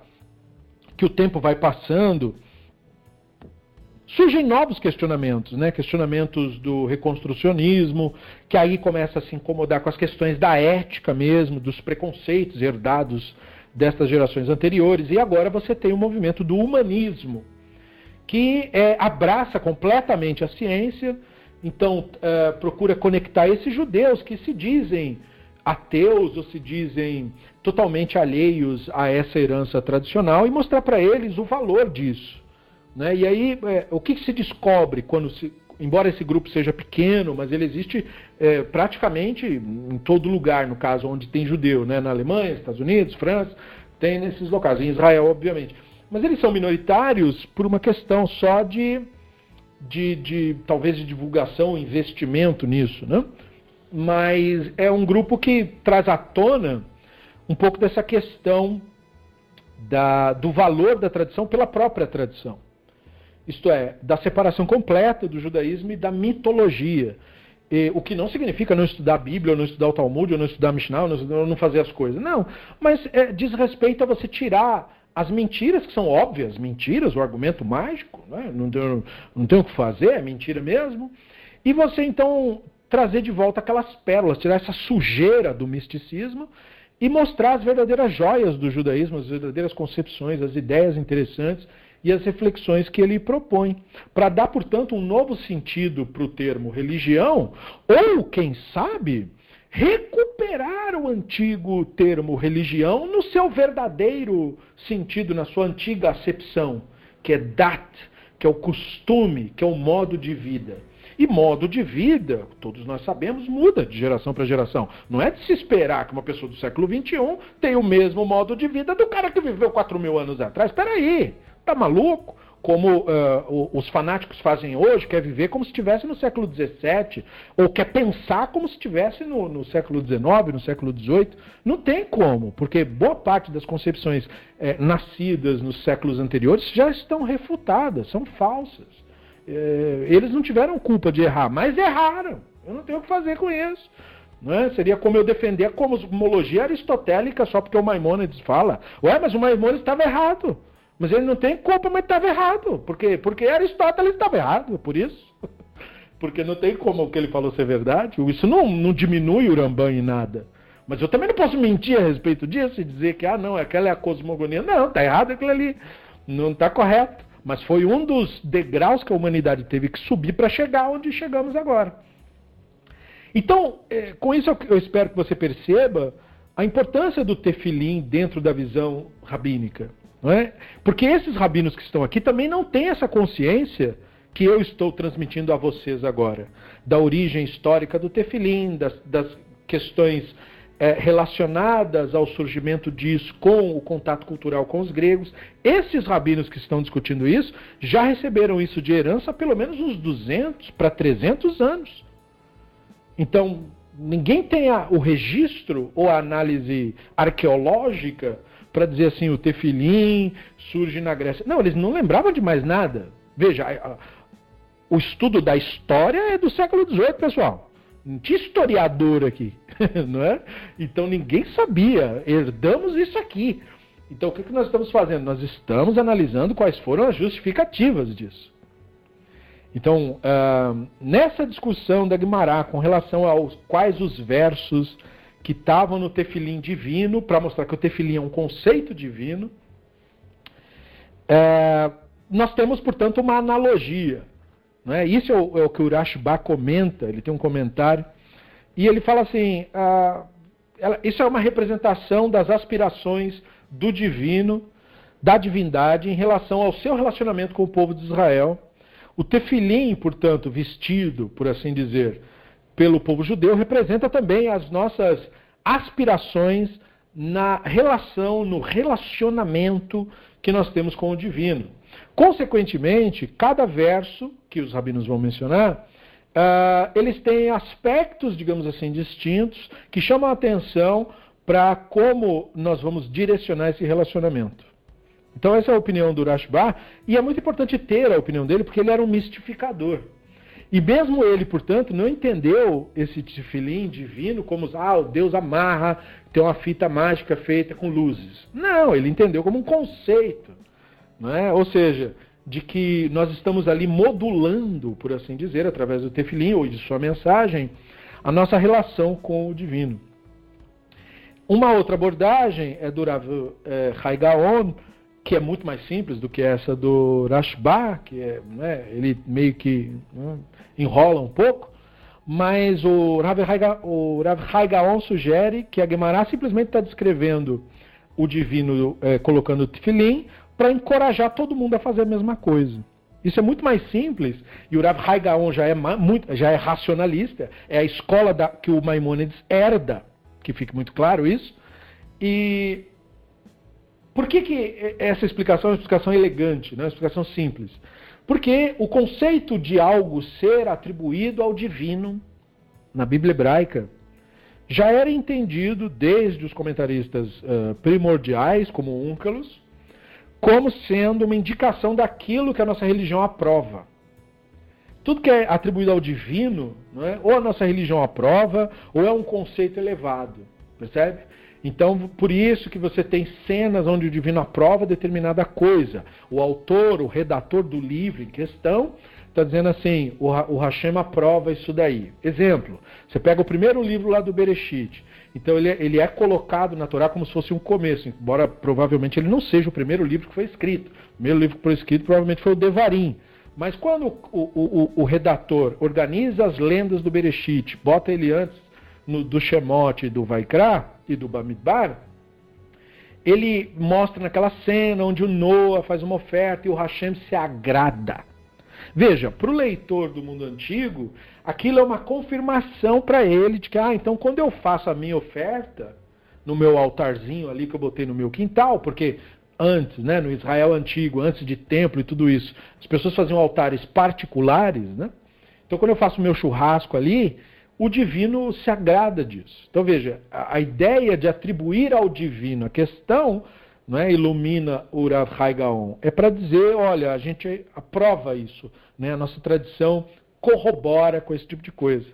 que o tempo vai passando, surgem novos questionamentos, né? questionamentos do reconstrucionismo, que aí começa a se incomodar com as questões da ética mesmo, dos preconceitos herdados destas gerações anteriores, e agora você tem o movimento do humanismo, que é, abraça completamente a ciência, então é, procura conectar esses judeus que se dizem ateus ou se dizem totalmente alheios a essa herança tradicional e mostrar para eles o valor disso. Né? E aí, é, o que, que, se descobre quando se. Embora esse grupo seja pequeno, mas ele existe é, praticamente em todo lugar, no caso onde tem judeu, né? na Alemanha, Estados Unidos, França, tem nesses locais, em Israel, obviamente. Mas eles são minoritários por uma questão só de, de, de talvez de divulgação, investimento nisso, né? Mas é um grupo que traz à tona um pouco dessa questão da, do valor da tradição pela própria tradição. Isto é, da separação completa do judaísmo e da mitologia. E, o que não significa não estudar a Bíblia, ou não estudar o Talmud, ou não estudar a Mishnah, ou não, fazer as coisas. Não, mas é, diz respeito a você tirar as mentiras que são óbvias, mentiras, o argumento mágico, né? não, tem, não tem o que fazer, é mentira mesmo. E você então trazer de volta aquelas pérolas, tirar essa sujeira do misticismo e mostrar as verdadeiras joias do judaísmo, as verdadeiras concepções, as ideias interessantes e as reflexões que ele propõe, para dar, portanto, um novo sentido para o termo religião, ou, quem sabe, recuperar o antigo termo religião no seu verdadeiro sentido, na sua antiga acepção, que é dat, que é o costume, que é o modo de vida. E modo de vida, todos nós sabemos, muda de geração para geração. Não é de se esperar que uma pessoa do século XXI tenha o mesmo modo de vida do cara que viveu 4 mil anos atrás. Espera aí, tá maluco? Como uh, os fanáticos fazem hoje, quer viver como se estivesse no século XVII, ou quer pensar como se estivesse no, no, século XIX, no século XVIII. Não tem como, porque boa parte das concepções eh, nascidas nos séculos anteriores já estão refutadas, são falsas. Eh, eles não tiveram culpa de errar, mas erraram. Eu não tenho o que fazer com isso. É? Seria como eu defender a cosmologia aristotélica só porque o Maimônides fala. Ué, mas o Maimônides estava errado. Mas ele não tem culpa, mas estava errado. Por quê? Porque Aristóteles estava errado, por isso. Porque não tem como o que ele falou ser verdade. Isso não, não diminui o Rambam em nada. Mas eu também não posso mentir a respeito disso e dizer que, ah, não, aquela é a cosmogonia. Não, está errado aquilo ali. Não está correto. Mas foi um dos degraus que a humanidade teve que subir para chegar onde chegamos agora. Então, é, com isso eu espero que você perceba a importância do tefilim dentro da visão rabínica. É? Porque esses rabinos que estão aqui também não têm essa consciência que eu estou transmitindo a vocês agora, da origem histórica do tefilim, das, das questões é, relacionadas ao surgimento disso com o contato cultural com os gregos. Esses rabinos que estão discutindo isso já receberam isso de herança há pelo menos uns 200 para 300 anos. Então, ninguém tem a, o registro ou a análise arqueológica para dizer assim, o tefilim surge na Grécia. Não, eles não lembravam de mais nada. Veja, o estudo da história é do século XVIII, pessoal. Não tinha historiador aqui, não é? Então ninguém sabia. Herdamos isso aqui. Então o que, que nós estamos fazendo? Nós estamos analisando quais foram as justificativas disso. Então, uh, nessa discussão da Guimarães com relação aos quais os versos que estavam no tefilim divino, para mostrar que o tefilim é um conceito divino. É, nós temos, portanto, uma analogia. Né? Isso é o, é o que o Urashba comenta, ele tem um comentário, e ele fala assim: ah, ela, isso é uma representação das aspirações do divino, da divindade, em relação ao seu relacionamento com o povo de Israel. O tefilim, portanto, vestido, por assim dizer, pelo povo judeu representa também as nossas aspirações na relação, no relacionamento que nós temos com o divino. Consequentemente, cada verso que os rabinos vão mencionar, uh, eles têm aspectos, digamos assim, distintos que chamam a atenção para como nós vamos direcionar esse relacionamento. Então essa é a opinião do Rashba, e é muito importante ter a opinião dele, porque ele era um mistificador. E mesmo ele, portanto, não entendeu esse tefilim divino como, ah, o Deus amarra, tem uma fita mágica feita com luzes. Não, ele entendeu como um conceito. Não é? Ou seja, de que nós estamos ali modulando, por assim dizer, através do tefilim ou de sua mensagem, a nossa relação com o divino. Uma outra abordagem é do Rav é, Haigaon, que é muito mais simples do que essa do Rashba, que é, né, ele meio que né, enrola um pouco, mas o Rav, o Rav Haigaon sugere que a Gemara simplesmente está descrevendo o divino é, colocando o tefilim para encorajar todo mundo a fazer a mesma coisa. Isso é muito mais simples, e o Rav Haigaon já é, muito, já é racionalista, é a escola da, que o Maimonides herda, que fique muito claro isso, e por que, que essa explicação é uma explicação elegante, né? uma explicação simples? Porque o conceito de algo ser atribuído ao divino na Bíblia hebraica já era entendido desde os comentaristas uh, primordiais, como Úncalos, como sendo uma indicação daquilo que a nossa religião aprova. tudo que é atribuído ao divino, é? ou a nossa religião aprova, ou é um conceito elevado, percebe? Então, por isso que você tem cenas onde o divino aprova determinada coisa. O autor, o redator do livro em questão, está dizendo assim: o, o Hashem aprova isso daí. Exemplo: você pega o primeiro livro lá do Bereshit. Então, ele, é, ele é colocado na Torá como se fosse um começo, embora provavelmente ele não seja o primeiro livro que foi escrito. O primeiro livro que foi escrito provavelmente foi o Devarim. Mas quando o, o, o, o redator organiza as lendas do Bereshit, bota ele antes no, do Shemot e do Vaikra e do Bamidbar, ele mostra naquela cena onde o Noah faz uma oferta e o Hashem se agrada. Veja, para o leitor do mundo antigo, aquilo é uma confirmação para ele de que, ah, então quando eu faço a minha oferta, no meu altarzinho ali que eu botei no meu quintal, porque antes, né, no Israel antigo, antes de templo e tudo isso, as pessoas faziam altares particulares, né? Então quando eu faço o meu churrasco ali, o divino se agrada disso. Então veja, a, a ideia de atribuir ao divino a questão não é, ilumina o Rav Gaon, é para dizer, olha, a gente aprova isso, né, a nossa tradição corrobora com esse tipo de coisa.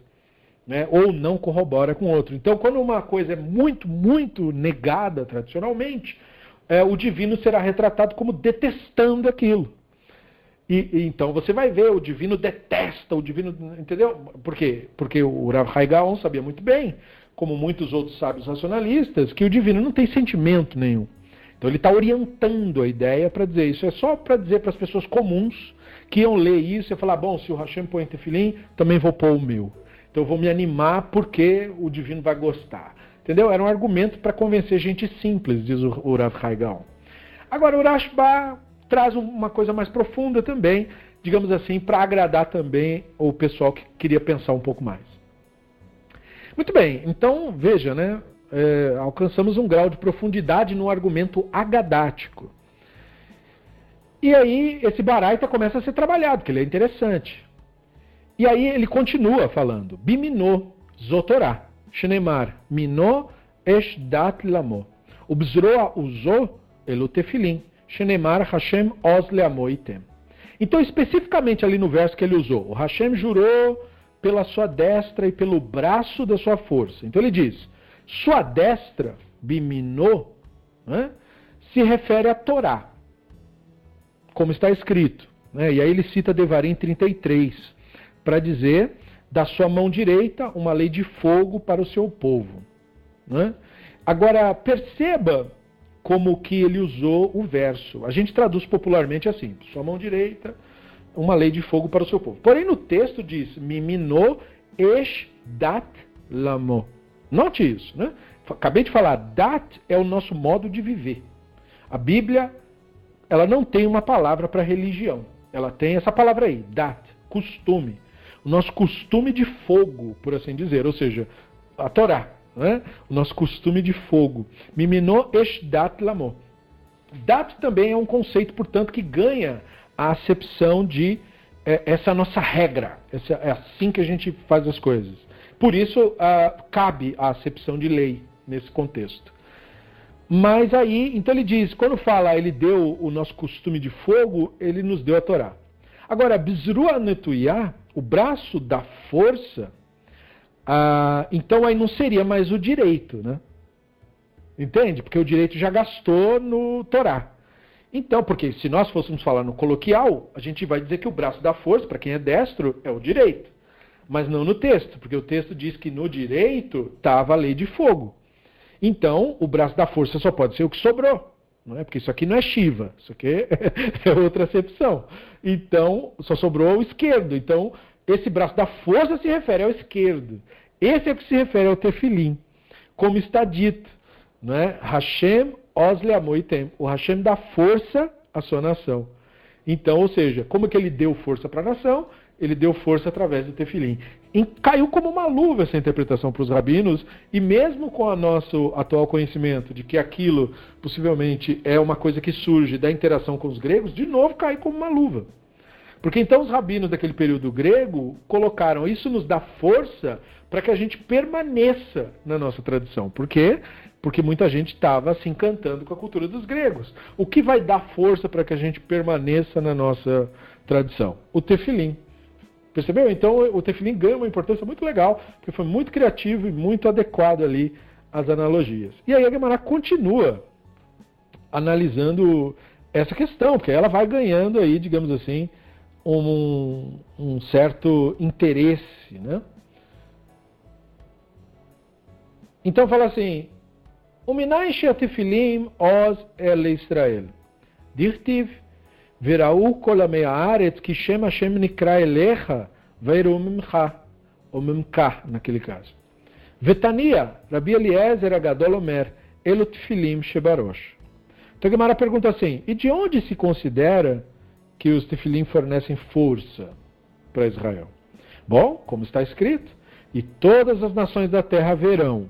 Né, ou não corrobora com outro. Então, quando uma coisa é muito, muito negada tradicionalmente, é, o divino será retratado como detestando aquilo. E, e, então você vai ver, o divino detesta, o divino. Entendeu? Por quê? Porque o Rav Hai Gaon sabia muito bem, como muitos outros sábios racionalistas, que o divino não tem sentimento nenhum. Então ele está orientando a ideia para dizer isso. É só para dizer para as pessoas comuns que iam ler isso e falar: bom, se o Hashem põe tefilim, também vou pôr o meu. Então eu vou me animar porque o divino vai gostar. Entendeu? Era um argumento para convencer gente simples, diz o Rav Hai Gaon. Agora, o Rashba traz uma coisa mais profunda também, digamos assim, para agradar também o pessoal que queria pensar um pouco mais. Muito bem, então veja, né? É, alcançamos um grau de profundidade no argumento agadático. E aí esse Baraita começa a ser trabalhado, que ele é interessante. E aí ele continua falando, Biminô, Zotorá, Shenemar, Minô, Eshdat Lamo. Ubzroa usou elutefilim. Shenemar Hashem Osle Amoitem. Então, especificamente ali no verso que ele usou, o Hashem jurou pela sua destra e pelo braço da sua força. Então ele diz, sua destra, biminô, né, se refere a Torá, como está escrito. Né, e aí ele cita Devarim 33, para dizer, da sua mão direita, uma lei de fogo para o seu povo. Né? Agora, perceba como que ele usou o verso. A gente traduz popularmente assim: sua mão direita, uma lei de fogo para o seu povo. Porém, no texto diz: Mimino esh dat lamo. Note isso, né? Acabei de falar, dat é o nosso modo de viver. A Bíblia, ela não tem uma palavra para religião. Ela tem essa palavra aí, dat, costume. O nosso costume de fogo, por assim dizer, ou seja, a Torá né? o nosso costume de fogo. Mimino eshdat lamo. Dat também é um conceito, portanto, que ganha a acepção de é, essa nossa regra. Essa, é assim que a gente faz as coisas. Por isso, cabe a acepção de lei nesse contexto. Mas aí, então ele diz, quando fala ele deu o nosso costume de fogo, ele nos deu a Torá. Agora, Bizrua Netuyá, o braço da força, ah, então aí não seria mais o direito, né? Entende? Porque o direito já gastou no Torá. Então, porque se nós fôssemos falar no coloquial, a gente vai dizer que o braço da força, para quem é destro, é o direito. Mas não no texto, porque o texto diz que no direito estava a lei de fogo. Então, o braço da força só pode ser o que sobrou. Não é? Porque isso aqui não é Shiva, isso aqui é outra acepção. Então, só sobrou o esquerdo. Então, esse braço da força se refere ao esquerdo. Esse é o que se refere ao tefilim. Como está dito, né? Hashem osle amoitem. O Hashem dá força à sua nação. Então, ou seja, como que ele deu força para a nação? Ele deu força através do tefilim. E caiu como uma luva essa interpretação para os rabinos, e mesmo com o nosso atual conhecimento de que aquilo possivelmente é uma coisa que surge da interação com os gregos, de novo cai como uma luva. Porque então os rabinos daquele período grego colocaram isso nos dá força para que a gente permaneça na nossa tradição. Por quê? Porque muita gente estava se encantando com a cultura dos gregos. O que vai dar força para que a gente permaneça na nossa tradição? O tefilim. Percebeu? Então o tefilim ganha uma importância muito legal, porque foi muito criativo e muito adequado ali às analogias. E aí a Gemara continua analisando essa questão, porque ela vai ganhando aí, digamos assim, um, um certo interesse, né? Então fala assim, Uminai sheatifilim oz el Israel. Dirtiv, veraú kol haaretz ki shem Hashem nikra elecha, veiru mimcha, ou mimka, naquele caso. Vetania, Rabi Eliezer Agadol Omer, elo tefilim shebarosh. Então Gemara pergunta assim, e de onde se considera que os tefilim fornecem força para Israel? Bom, como está escrito, e todas as nações da terra verão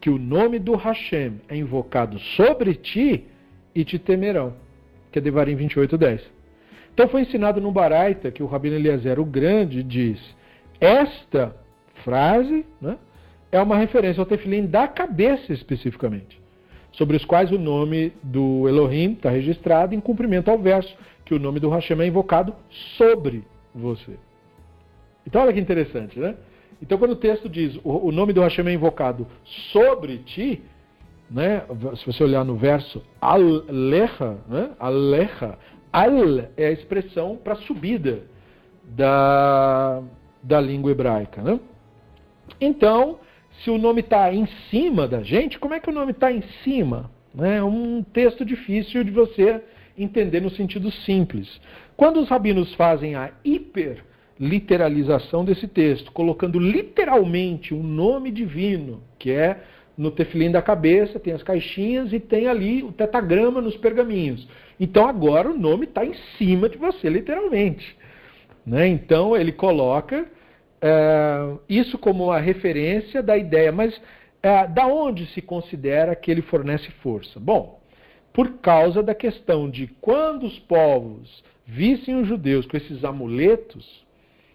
que o nome do Hashem é invocado sobre ti e te temerão. Que é Devarim 28:10. Então foi ensinado no Baraita que o Rabino Eliezer o Grande diz: esta frase né, é uma referência ao tefilim da cabeça especificamente, sobre os quais o nome do Elohim está registrado em cumprimento ao verso, que o nome do Hashem é invocado sobre você. Então olha que interessante, né? Então, quando o texto diz o, o nome do Hashem é invocado sobre ti, né? se você olhar no verso Alecha, né? Alecha, Al é a expressão para subida da, da língua hebraica. Né? Então, se o nome está em cima da gente, como é que o nome está em cima? É um texto difícil de você entender no sentido simples. Quando os rabinos fazem a hiper literalização desse texto, colocando literalmente um nome divino, que é no tefilim da cabeça, tem as caixinhas e tem ali o tetagrama nos pergaminhos. Então agora o nome está em cima de você, literalmente. Né? Então ele coloca é, isso como a referência da ideia, mas é, da onde se considera que ele fornece força? Bom, por causa da questão de quando os povos vissem os judeus com esses amuletos,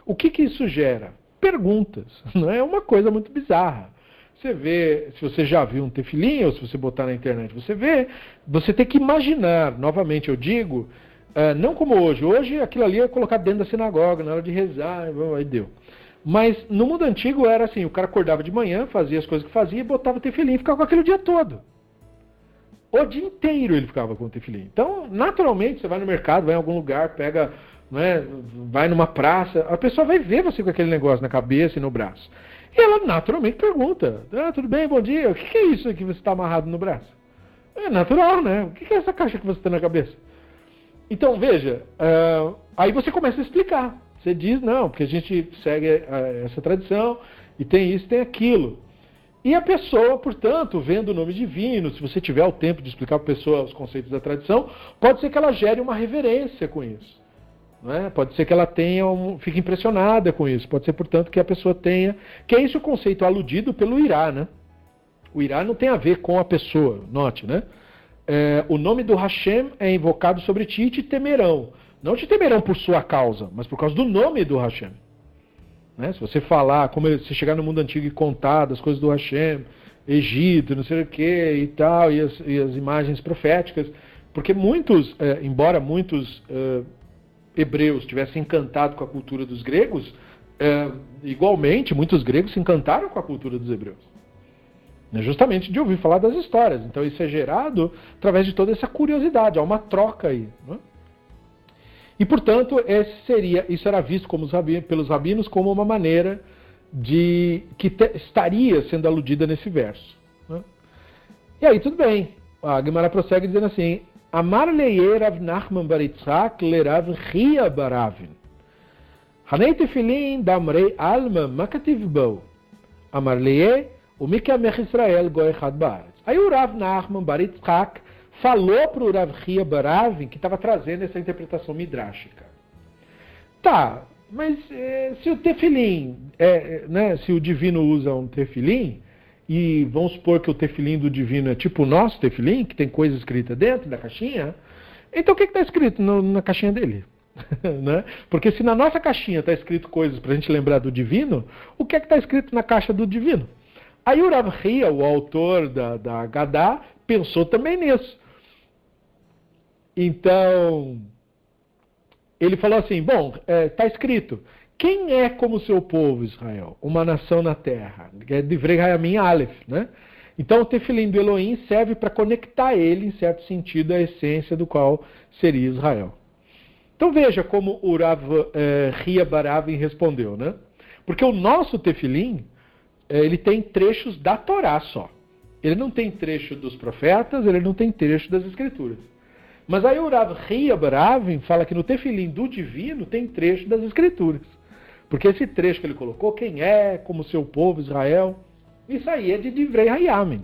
o que, que isso gera? Perguntas. Não é uma coisa muito bizarra. Você vê, se você já viu um tefilim, ou se você botar na internet, você vê, você tem que imaginar, novamente eu digo, uh, não como hoje. Hoje aquilo ali é colocado dentro da sinagoga, na hora de rezar, aí deu. Mas no mundo antigo era assim, o cara acordava de manhã, fazia as coisas que fazia, botava o tefilim e ficava com aquele o dia todo. O dia inteiro ele ficava com o tefilim. Então, naturalmente, você vai no mercado, vai em algum lugar, pega né, vai numa praça, a pessoa vai ver você com aquele negócio na cabeça e no braço. E ela naturalmente pergunta: ah, tudo bem, bom dia, o que é isso que você está amarrado no braço? É natural, né? O que é essa caixa que você tem na cabeça? Então, veja, uh, aí você começa a explicar. Você diz, não, porque a gente segue uh, essa tradição e tem isso, tem aquilo. E a pessoa, portanto, vendo o nome divino, se você tiver o tempo de explicar para a pessoa os conceitos da tradição, pode ser que ela gere uma reverência com isso. É? Pode ser que ela tenha um, fique impressionada com isso. Pode ser, portanto, que a pessoa tenha. Que é esse o conceito aludido pelo Irá, né? O Irá não tem a ver com a pessoa, note, né? É, o nome do Hashem é invocado sobre ti e te temerão. Não te temerão por sua causa, mas por causa do nome do Hashem. Né? Se você falar, como se chegar no mundo antigo e contar das coisas do Hashem, Egito, não sei o que e tal, e as, e as imagens proféticas, porque muitos, é, embora muitos é, hebreus tivessem encantado com a cultura dos gregos, é, igualmente muitos gregos se encantaram com a cultura dos hebreus. Né, justamente de ouvir falar das histórias. Então isso é gerado através de toda essa curiosidade, há uma troca aí. Né? E portanto, seria, isso era visto rabinos, pelos rabinos como uma maneira de que te, estaria sendo aludida nesse verso. Né? E aí tudo bem. A Guimara prossegue dizendo assim: Amar leye Rav Nachman bar Yitzhak le Rav Chia baravin. Hanei tefilin damrei alma makativ bo. Amar leye o Mikamech Israel go echad baaretz. Aí o Rav Nachman bar Yitzhak falou para o Rav baravin que estava trazendo essa interpretação midrástica. Tá, mas é, se o tefilim, é, né, se o divino usa um tefilim, e vamos supor que o tefilim do divino é tipo o nosso tefilim, que tem coisa escrita dentro da caixinha, então o que está escrito no, na caixinha dele? né? Porque se na nossa caixinha está escrito coisas para a gente lembrar do divino, o que é está escrito na caixa do divino? Aí o Rav o autor da, da Gadá, pensou também nisso. Então, ele falou assim: bom, está é, escrito quem é como seu povo, Israel? Uma nação na terra. É de Vrehayamin Aleph, né? Então o tefilim do Elohim serve para conectar ele, em certo sentido, à essência do qual seria Israel. Então veja como o eh, Ria Baravin respondeu, né? Porque o nosso tefilim, eh, ele tem trechos da Torá só. Ele não tem trecho dos profetas, ele não tem trecho das escrituras. Mas aí o Rav Ria Baravin fala que no tefilim do divino tem trecho das escrituras. Porque esse trecho que ele colocou, quem é como seu povo Israel, isso aí é de Divrei Hayamin.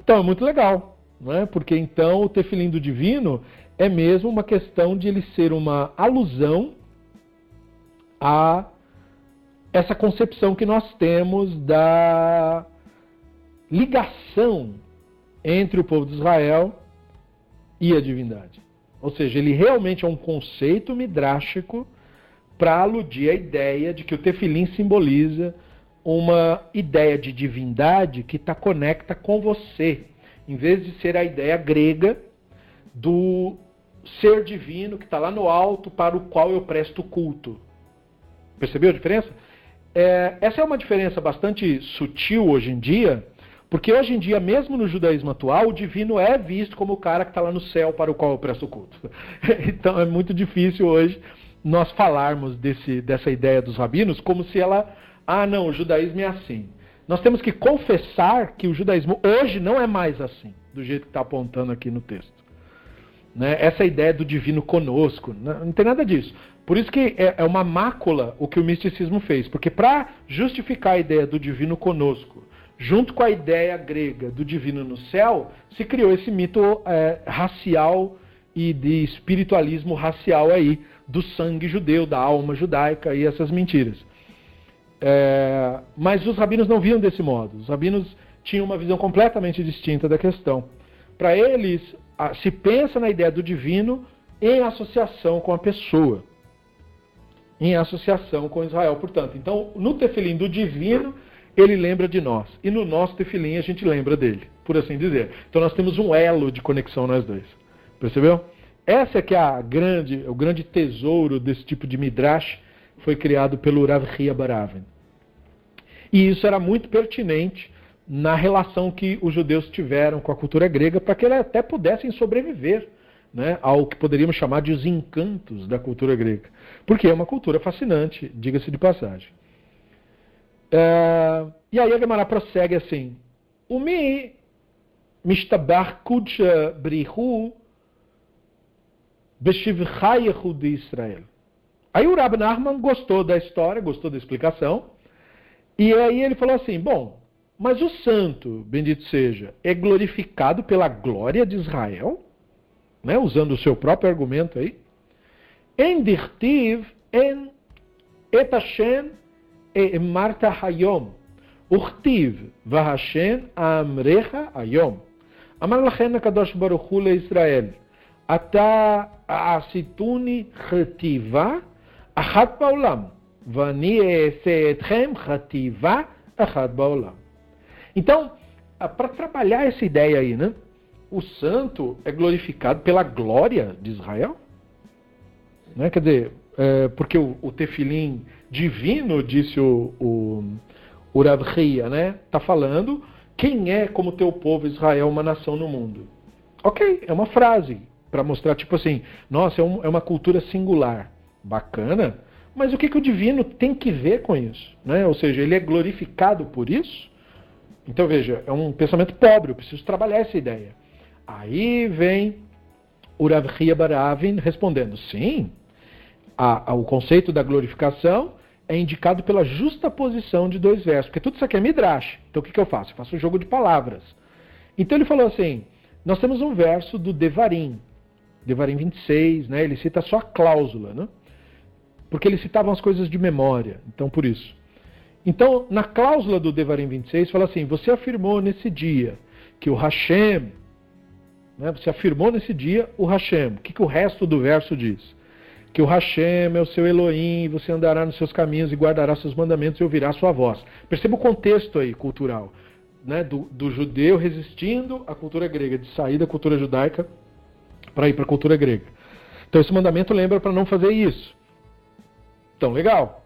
Então é muito legal, não é? porque então o tefilim do divino é mesmo uma questão de ele ser uma alusão a essa concepção que nós temos da ligação entre o povo de Israel e a divindade. Ou seja, ele realmente é um conceito midrástico para aludir à ideia de que o tefilim simboliza uma ideia de divindade que está conecta com você, em vez de ser a ideia grega do ser divino que está lá no alto para o qual eu presto culto. Percebeu a diferença? É, essa é uma diferença bastante sutil hoje em dia, porque hoje em dia, mesmo no judaísmo atual, o divino é visto como o cara que está lá no céu para o qual eu presto culto. Então é muito difícil hoje nós falarmos desse, dessa ideia dos rabinos como se ela, ah, não, o judaísmo é assim. Nós temos que confessar que o judaísmo hoje não é mais assim, do jeito que está apontando aqui no texto. Né? Essa ideia do divino conosco, não, né? não tem nada disso. Por isso que é, é uma mácula o que o misticismo fez, porque para justificar a ideia do divino conosco, junto com a ideia grega do divino no céu, se criou esse mito é, racial e de espiritualismo racial aí, do sangue judeu, da alma judaica e essas mentiras. É, mas os rabinos não viam desse modo. Os rabinos tinham uma visão completamente distinta da questão. Para eles, se pensa na ideia do divino em associação com a pessoa, em associação com Israel, portanto. Então, no tefilim do divino, ele lembra de nós. E no nosso tefilim, a gente lembra dele, por assim dizer. Então, nós temos um elo de conexão nós dois. Percebeu? Essa é que é a grande, o grande tesouro desse tipo de midrash foi criado pelo Rav Baravin. E isso era muito pertinente na relação que os judeus tiveram com a cultura grega para que eles até pudessem sobreviver né, ao que poderíamos chamar de os encantos da cultura grega. Porque é uma cultura fascinante, diga-se de passagem. É, e aí a Gemara prossegue assim: Umi mishtabach kudsha brihu Beshivchayehu de Israel. Aí o Rab Nachman gostou da história, gostou da explicação, e aí ele falou assim: bom, mas o santo, bendito seja, é glorificado pela glória de Israel? Né, usando o seu próprio argumento aí. Endirtiv en et Hashem e Marta Hayom. Urtiv vahashem amrecha Hayom. Amar lachen HaKadosh Baruch Hu Israel. אתה עשיתוני חטיבה אחת בעולם, ואני אעשה אתכם חטיבה אחת בעולם. Então, para trabalhar essa ideia aí, né? O santo é glorificado pela glória de Israel? Né? Quer dizer, é, porque o, o tefilim divino, disse o, o, o né? Está falando quem é como teu povo Israel, uma nação no mundo. Ok, é uma frase para mostrar, tipo assim, nossa, é, um, é, uma cultura singular. Bacana, mas o que, que o divino tem que ver com isso? Né? Ou seja, ele é glorificado por isso? Então veja, é um pensamento pobre, eu preciso trabalhar essa ideia. Aí vem Rav Baravin respondendo, sim, a, a, o conceito da glorificação é indicado pela justa posição de dois versos, porque tudo isso aqui é midrash. Então o que, que eu faço? Eu faço um jogo de palavras. Então ele falou assim, nós temos um verso do Devarim, Devarim 26, né? ele cita só a cláusula, né? porque eles citavam as coisas de memória, então por isso. Então, na cláusula do Devarim 26, fala assim: Você afirmou nesse dia que o Hashem, né, você afirmou nesse dia o Hashem. O que, que o resto do verso diz? Que o Hashem é o seu Elohim, você andará nos seus caminhos e guardará seus mandamentos e ouvirá sua voz. Perceba o contexto aí cultural né, do, do judeu resistindo à cultura grega, de sair da cultura judaica para ir para a cultura grega. Então esse mandamento lembra para não fazer isso. Então, legal.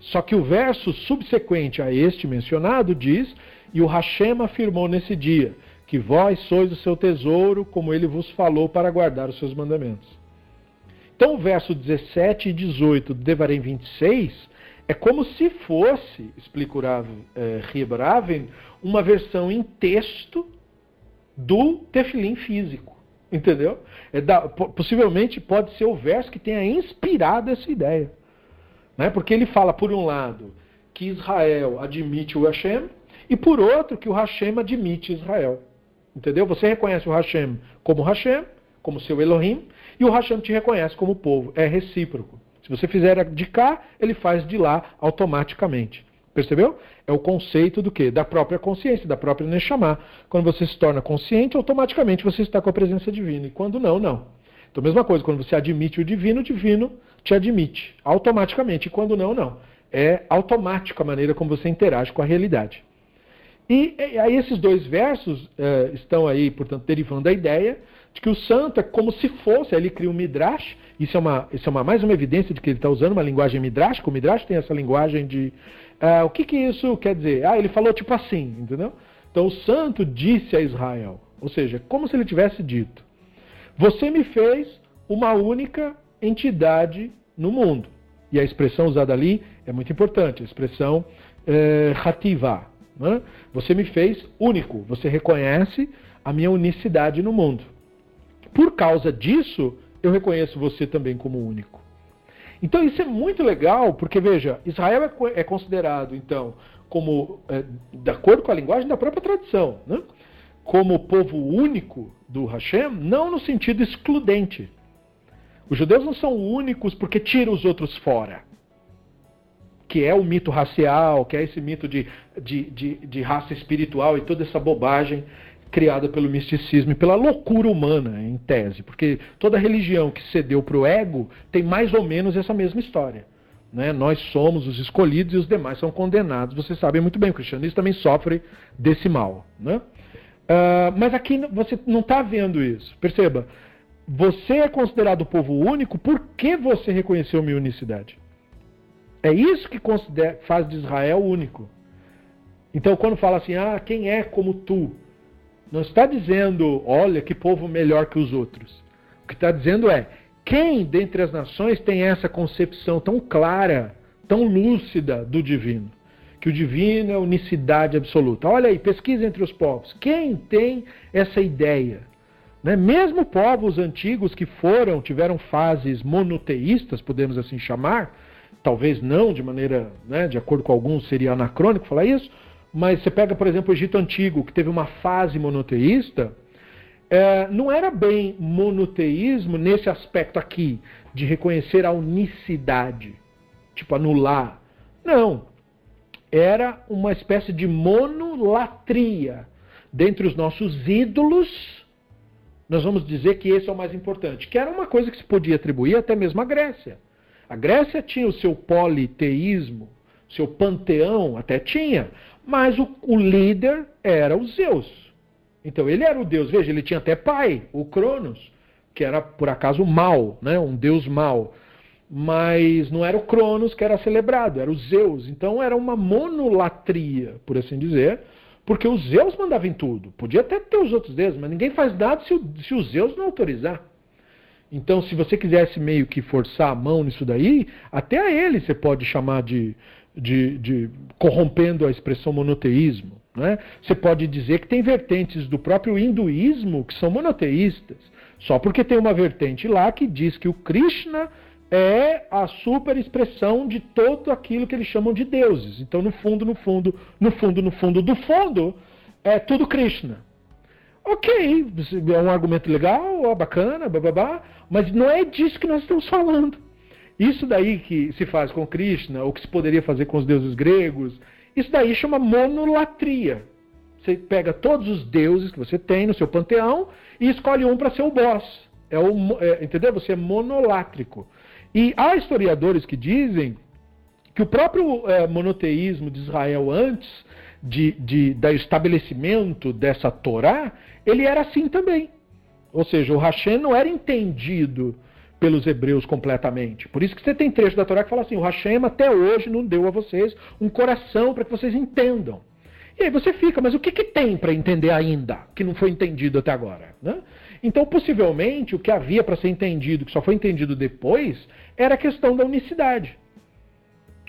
Só que o verso subsequente a este mencionado diz: E o Hashem afirmou nesse dia, que vós sois o seu tesouro, como ele vos falou para guardar os seus mandamentos. Então, o verso 17 e 18 do Devarim 26 é como se fosse, explica eh, uma versão em texto do tefilim físico. Entendeu? É da, possivelmente pode ser o verso que tenha inspirado essa ideia. Né? Porque ele fala, por um lado, que Israel admite o Hashem, e por outro, que o Hashem admite Israel. Entendeu? Você reconhece o Hashem como Hashem, como seu Elohim, e o Hashem te reconhece como povo. É recíproco. Se você fizer de cá, ele faz de lá automaticamente. Percebeu? É o conceito do quê? Da própria consciência, da própria Neshama. Quando você se torna consciente, automaticamente você está com a presença divina. E quando não, não. Então, mesma coisa, quando você admite o divino, o divino te admite automaticamente. E quando não, não. É automática a maneira como você interage com a realidade. E, aí esses dois versos eh, estão aí, portanto, derivando da ideia de que o santo é como se fosse, aí ele cria um midrash, isso é, uma, isso é uma, mais uma evidência de que ele está usando uma linguagem midrash, o midrash tem essa linguagem de... Uh, o que, que isso quer dizer? Ah, ele falou tipo assim, entendeu? Então o santo disse a Israel, ou seja, como se ele tivesse dito, você me fez uma única entidade no mundo. E a expressão usada ali é muito importante, a expressão é, hativá. Né? Você me fez único, você reconhece a minha unicidade no mundo. Por causa disso, eu reconheço você também como único. Então isso é muito legal, porque veja, Israel é, é considerado, então, como, é, de acordo com a linguagem da própria tradição, né? como povo único do Hashem, não no sentido excludente. Os judeus não são únicos porque tiram os outros fora. Que é o mito racial, que é esse mito de, de, de, de raça espiritual e toda essa bobagem criada pelo misticismo e pela loucura humana, em tese. Porque toda religião que cedeu para o ego tem mais ou menos essa mesma história. Né? Nós somos os escolhidos e os demais são condenados. Vocês sabem muito bem, o cristianismo também sofre desse mal. Né? Uh, mas aqui você não está vendo isso. Perceba, você é considerado povo único porque você reconheceu minha unicidade. É isso que faz de Israel único. Então, quando fala assim, ah, quem é como tu? Não está dizendo, olha, que povo melhor que os outros. O que está dizendo é, quem dentre as nações tem essa concepção tão clara, tão lúcida do divino? Que o divino é unicidade absoluta. Olha aí, pesquisa entre os povos. Quem tem essa ideia? Né? Mesmo povos antigos que foram, tiveram fases monoteístas, podemos assim chamar, talvez não de maneira, né, de acordo com alguns seria anacrônico falar isso, mas você pega, por exemplo, o Egito Antigo, que teve uma fase monoteísta, é, não era bem monoteísmo nesse aspecto aqui, de reconhecer a unicidade, tipo anular. Não. Era uma espécie de monolatria. Dentre os nossos ídolos, nós vamos dizer que esse é o mais importante, que era uma coisa que se podia atribuir até mesmo à Grécia. A Grécia tinha o seu politeísmo, seu panteão, até tinha, mas o, o líder era o Zeus. Então ele era o deus, veja, ele tinha até pai, o Cronos, que era por acaso mal, né, um deus mal. Mas não era o Cronos que era celebrado, era o Zeus. Então era uma monolatria, por assim dizer, porque os Zeus mandavam em tudo. Podia até ter os outros deuses, mas ninguém faz nada se, o, se os Zeus não autorizar. Então, se você quisesse meio que forçar a mão nisso daí, até a ele você pode chamar de, de, de corrompendo a expressão monoteísmo. Né? Você pode dizer que tem vertentes do próprio hinduísmo que são monoteístas, só porque tem uma vertente lá que diz que o Krishna é a super expressão de todo aquilo que eles chamam de deuses. Então, no fundo, no fundo, no fundo, no fundo do fundo, é tudo Krishna. Ok, é um argumento legal, bacana, bababá, mas não é disso que nós estamos falando. Isso daí que se faz com Krishna, ou que se poderia fazer com os deuses gregos, isso daí chama monolatria. Você pega todos os deuses que você tem no seu panteão e escolhe um para ser o boss. É o, é, entendeu? Você é monolátrico. E há historiadores que dizem que o próprio é, monoteísmo de Israel antes de, de, do estabelecimento dessa Torá, ele era assim também. Ou seja, o Hashem não era entendido pelos hebreus completamente. Por isso que você tem trecho da Torá que fala assim: o Hashem até hoje não deu a vocês um coração para que vocês entendam. E aí você fica, mas o que, que tem para entender ainda que não foi entendido até agora? Né? Então, possivelmente, o que havia para ser entendido, que só foi entendido depois, era a questão da unicidade.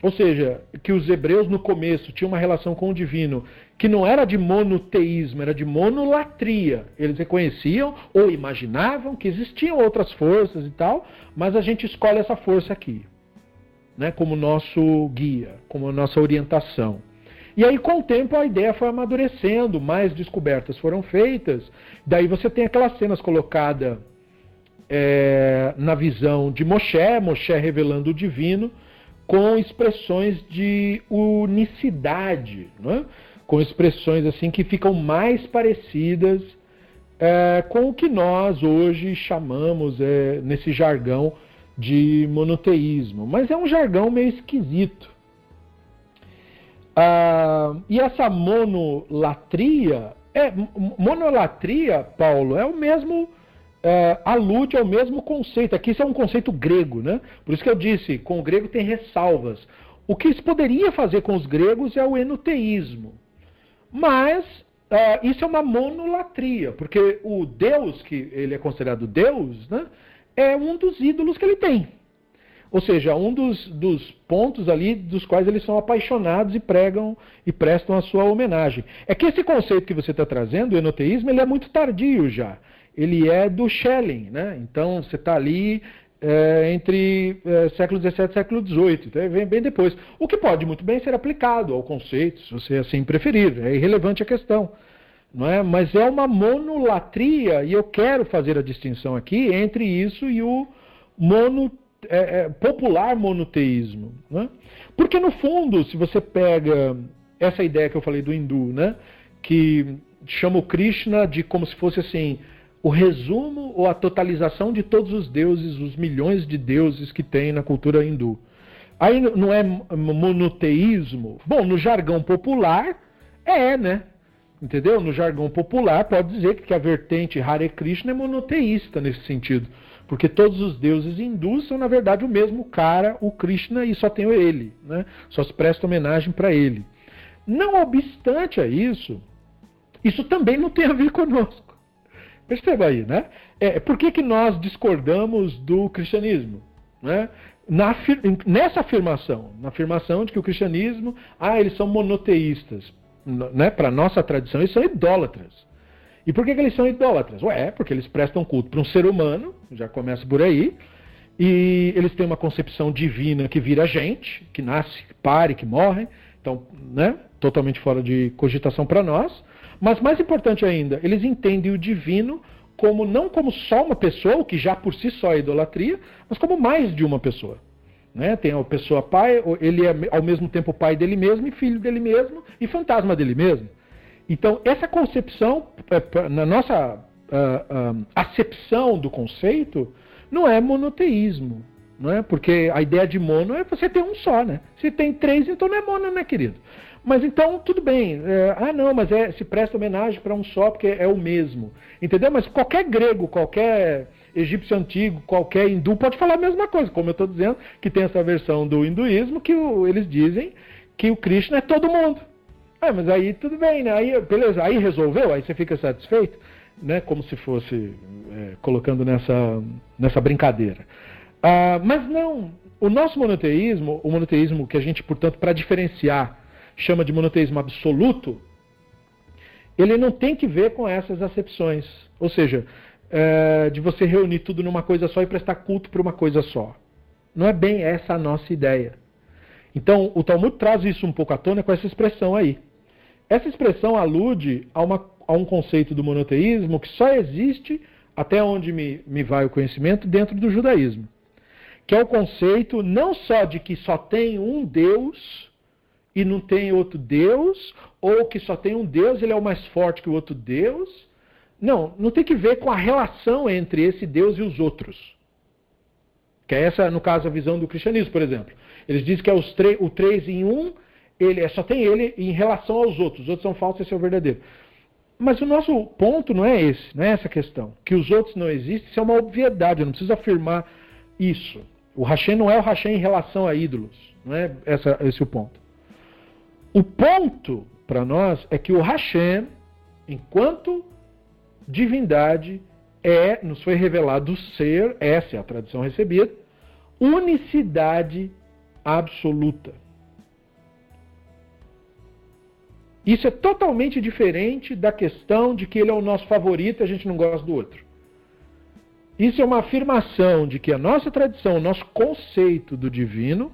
Ou seja, que os hebreus no começo tinham uma relação com o divino que não era de monoteísmo, era de monolatria. Eles reconheciam ou imaginavam que existiam outras forças e tal, mas a gente escolhe essa força aqui, né, como nosso guia, como nossa orientação. E aí, com o tempo, a ideia foi amadurecendo, mais descobertas foram feitas. Daí você tem aquelas cenas colocadas é, na visão de Moshe, Moshe revelando o divino, com expressões de unicidade, é? com expressões assim que ficam mais parecidas é, com o que nós hoje chamamos é, nesse jargão de monoteísmo. Mas é um jargão meio esquisito. Ah, e essa monolatria, é, monolatria, Paulo, é o mesmo é, alude ao mesmo conceito. Aqui isso é um conceito grego, né? Por isso que eu disse, com o grego tem ressalvas. O que se poderia fazer com os gregos é o enoteísmo. Mas uh, isso é uma monolatria, porque o Deus, que ele é considerado Deus, né, é um dos ídolos que ele tem. Ou seja, um dos, dos, pontos ali dos quais eles são apaixonados e pregam e prestam a sua homenagem. É que esse conceito que você está trazendo, o enoteísmo, ele é muito tardio já ele é do Schelling, né? Então você está ali é, entre é, século XVII e século XVIII, então vem bem depois. O que pode muito bem ser aplicado ao conceito, se você assim preferir, é irrelevante a questão. Não é? Mas é uma monolatria, e eu quero fazer a distinção aqui entre isso e o mono, é, é popular monoteísmo. Né? Porque, no fundo, se você pega essa ideia que eu falei do hindu, né? que chama o Krishna de como se fosse assim o resumo ou a totalização de todos os deuses, os milhões de deuses que tem na cultura hindu. Aí não é monoteísmo? Bom, no jargão popular é, né? Entendeu? No jargão popular pode dizer que a vertente Hare Krishna é monoteísta nesse sentido. Porque todos os deuses hindus são, na verdade, o mesmo cara, o Krishna, e só tem ele. Né? Só se presta homenagem para ele. Não obstante a isso, isso também não tem a ver conosco. Perceba aí, né? É, por que, que nós discordamos do cristianismo? Né? Na, nessa afirmação, na afirmação de que o cristianismo, ah, eles são monoteístas. Né? Para nossa tradição, eles são idólatras. E por que, que eles são idólatras? Ué, porque eles prestam culto para um ser humano, já começa por aí, e eles têm uma concepção divina que vira gente, que nasce, que pare, que morre, então, né, totalmente fora de cogitação para nós. Mas mais importante ainda, eles entendem o divino como não como só uma pessoa, o que já por si só é idolatria, mas como mais de uma pessoa. Né? Tem a pessoa pai, ele é ao mesmo tempo pai dele mesmo e filho dele mesmo e fantasma dele mesmo. Então, essa concepção, é, na nossa uh, uh, acepção do conceito, não é monoteísmo. Não é? Porque a ideia de mono é você ter um só. Né? Se tem três, então não é mono, né, querido? Mas então, tudo bem. É, ah, não, mas é, se presta homenagem para um só porque é o mesmo. Entendeu? Mas qualquer grego, qualquer egípcio antigo, qualquer hindu pode falar a mesma coisa. Como eu estou dizendo, que tem essa versão do hinduísmo que o, eles dizem que o Krishna é todo mundo. Ah, mas aí tudo bem, né? Aí, beleza, aí resolveu, aí você fica satisfeito, né? Como se fosse é, colocando nessa, nessa brincadeira. Ah, mas não, o nosso monoteísmo, o monoteísmo que a gente, portanto, para diferenciar chama de monoteísmo absoluto, ele não tem que ver com essas acepções. Ou seja, é, de você reunir tudo numa coisa só e prestar culto para uma coisa só. Não é bem essa a nossa ideia. Então, o Talmud traz isso um pouco à tona com essa expressão aí. Essa expressão alude a, uma, a um conceito do monoteísmo que só existe, até onde me, me vai o conhecimento, dentro do judaísmo. Que é o conceito não só de que só tem um Deus, e não tem outro Deus, ou que só tem um Deus, ele é o mais forte que o outro Deus. Não, não tem que ver com a relação entre esse Deus e os outros. Que é essa, no caso, a visão do cristianismo, por exemplo. Eles dizem que é o três em um, ele é, só tem ele em relação aos outros. Os outros são falsos, esse é o verdadeiro. Mas o nosso ponto não é esse, não é essa questão. Que os outros não existem, isso é uma obviedade, eu não preciso afirmar isso. O Hashem não é o Hashem em relação a ídolos. Não é essa, esse o ponto. O ponto para nós é que o Hashem, enquanto divindade, é, nos foi revelado ser, essa é a tradição recebida, unicidade absoluta. Isso é totalmente diferente da questão de que ele é o nosso favorito e a gente não gosta do outro. Isso é uma afirmação de que a nossa tradição, o nosso conceito do divino,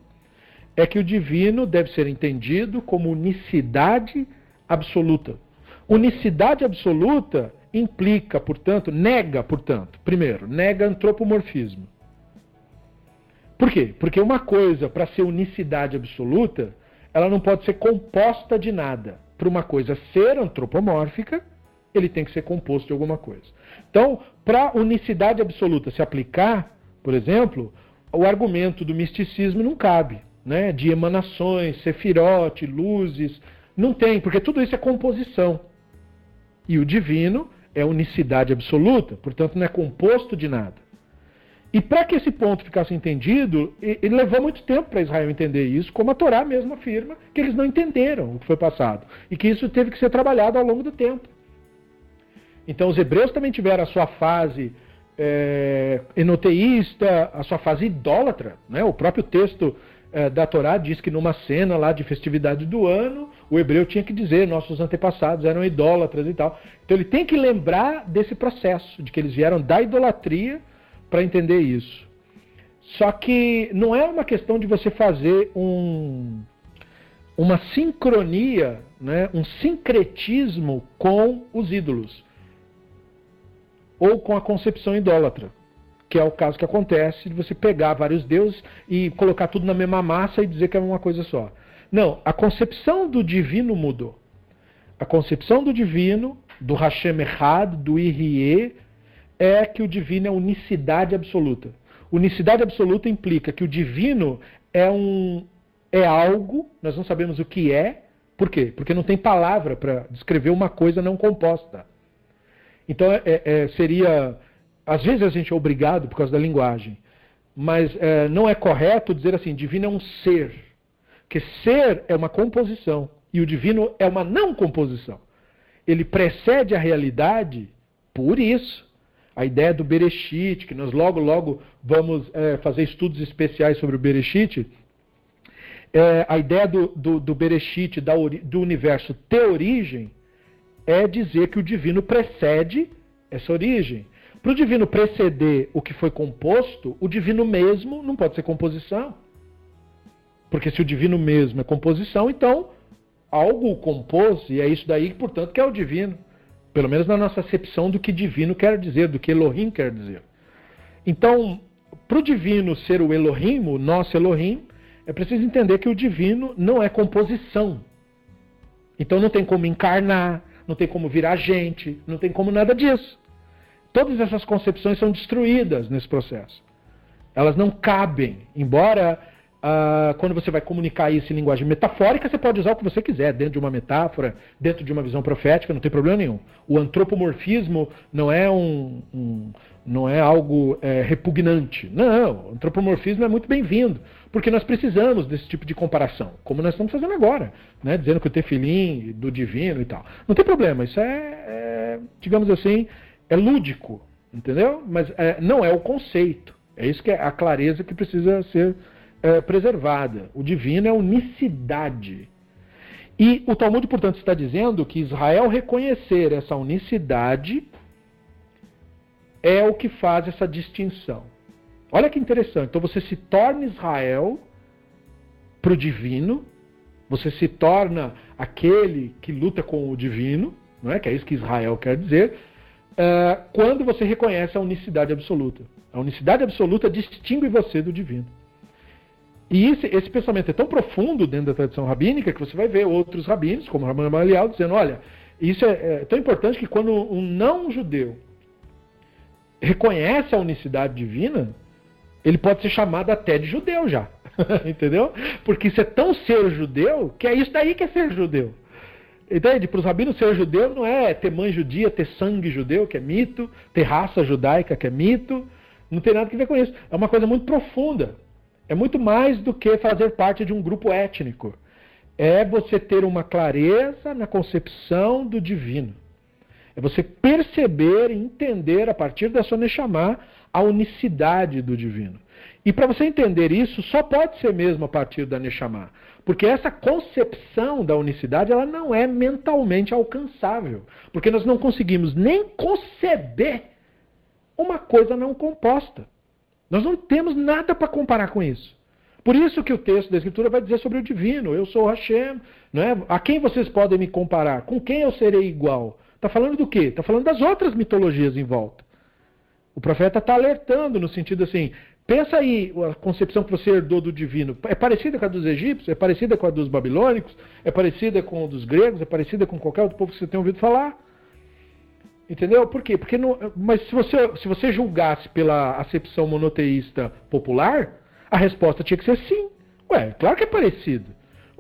é que o divino deve ser entendido como unicidade absoluta. Unicidade absoluta implica, portanto, nega, portanto, primeiro, nega antropomorfismo. Por quê? Porque uma coisa, para ser unicidade absoluta, ela não pode ser composta de nada. Para uma coisa ser antropomórfica, ele tem que ser composto de alguma coisa. Então, para unicidade absoluta se aplicar, por exemplo, o argumento do misticismo não cabe, né? de emanações, sefirote, luzes, não tem, porque tudo isso é composição. E o divino é unicidade absoluta, portanto não é composto de nada. E para que esse ponto ficasse entendido, ele levou muito tempo para Israel entender isso, como a Torá mesmo afirma que eles não entenderam o que foi passado. E que isso teve que ser trabalhado ao longo do tempo. Então os hebreus também tiveram a sua fase é, enoteísta, a sua fase idólatra. Né? O próprio texto é, da Torá diz que numa cena lá de festividade do ano, o hebreu tinha que dizer nossos antepassados eram idólatras e tal. Então ele tem que lembrar desse processo, de que eles vieram da idolatria para entender isso. Só que não é uma questão de você fazer um, uma sincronia, né, um sincretismo com os ídolos ou com a concepção idólatra, que é o caso que acontece de você pegar vários deuses e colocar tudo na mesma massa e dizer que é uma coisa só. Não, a concepção do divino mudou. A concepção do divino, do Hashem Echad, do Irie, é que o divino é unicidade absoluta. Unicidade absoluta implica que o divino é um é algo, nós não sabemos o que é, por quê? Porque não tem palavra para descrever uma coisa não composta. Então é, é, seria. Às vezes a gente é obrigado por causa da linguagem, mas é, não é correto dizer assim: divino é um ser. Porque ser é uma composição e o divino é uma não composição. Ele precede a realidade por isso. A ideia do Bereshit, que nós logo, logo vamos é, fazer estudos especiais sobre o Bereshit, é, a ideia do, do, do Bereshit, da, do universo ter origem, é dizer que o divino precede essa origem. Para o divino preceder o que foi composto, o divino mesmo não pode ser composição. Porque se o divino mesmo é composição, então algo o compôs, e é isso daí, portanto, que é o divino. Pelo menos na nossa acepção do que divino quer dizer, do que Elohim quer dizer. Então, para o divino ser o Elohim, o nosso Elohim, é preciso entender que o divino não é composição. Então não tem como encarnar, não tem como virar gente, não tem como nada disso. Todas essas concepções são destruídas nesse processo. Elas não cabem, embora Uh, quando você vai comunicar isso em linguagem metafórica, você pode usar o que você quiser, dentro de uma metáfora, dentro de uma visão profética, não tem problema nenhum. O antropomorfismo não é um, um não é algo é, repugnante. Não, o antropomorfismo é muito bem-vindo, porque nós precisamos desse tipo de comparação, como nós estamos fazendo agora, né? dizendo que o tefilim do divino e tal. Não tem problema, isso é, é digamos assim, é lúdico, entendeu? Mas é, não é o conceito. É isso que é a clareza que precisa ser é, preservada. O divino é unicidade. E o Talmud, portanto, está dizendo que Israel reconhecer essa unicidade é o que faz essa distinção. Olha que interessante. Então você se torna Israel para o divino, você se torna aquele que luta com o divino, não é? que é isso que Israel quer dizer, uh, quando você reconhece a unicidade absoluta. A unicidade absoluta distingue você do divino. E esse, esse, pensamento é tão profundo dentro da tradição rabínica que você vai ver outros rabinos, como Ramon Gamaliel, dizendo: olha, isso é, é, tão importante que quando um não-judeu reconhece a unicidade divina, ele pode ser chamado até de judeu já. Entendeu? Porque isso é tão ser judeu que é isso daí que é ser judeu. Entende? Para os rabinos, ser judeu não é ter mãe judia, ter sangue judeu, que é mito, ter raça judaica, que é mito, Não tem nada a ver com isso. É uma coisa muito profunda. É muito mais do que fazer parte de um grupo étnico. É você ter uma clareza na concepção do divino. É você perceber e entender a partir da sua Neshama a unicidade do divino. E para você entender isso, só pode ser mesmo a partir da Neshama. Porque essa concepção da unicidade ela não é mentalmente alcançável. Porque nós não conseguimos nem conceber uma coisa não composta. Nós não temos nada para comparar com isso. Por isso que o texto da Escritura vai dizer sobre o divino. Eu sou Hashem. Né? A quem vocês podem me comparar? Com quem eu serei igual? Está falando do quê? Está falando das outras mitologias em volta. O profeta está alertando no sentido assim: pensa aí a concepção que você herdou do divino. É parecida com a dos egípcios? É parecida com a dos babilônicos? É parecida com a dos gregos? É parecida com qualquer outro povo que você tenha ouvido falar? Entendeu? Por quê? Porque não, mas se você, se você julgasse pela acepção monoteísta popular, a resposta tinha que ser sim. Ué, claro que é parecido.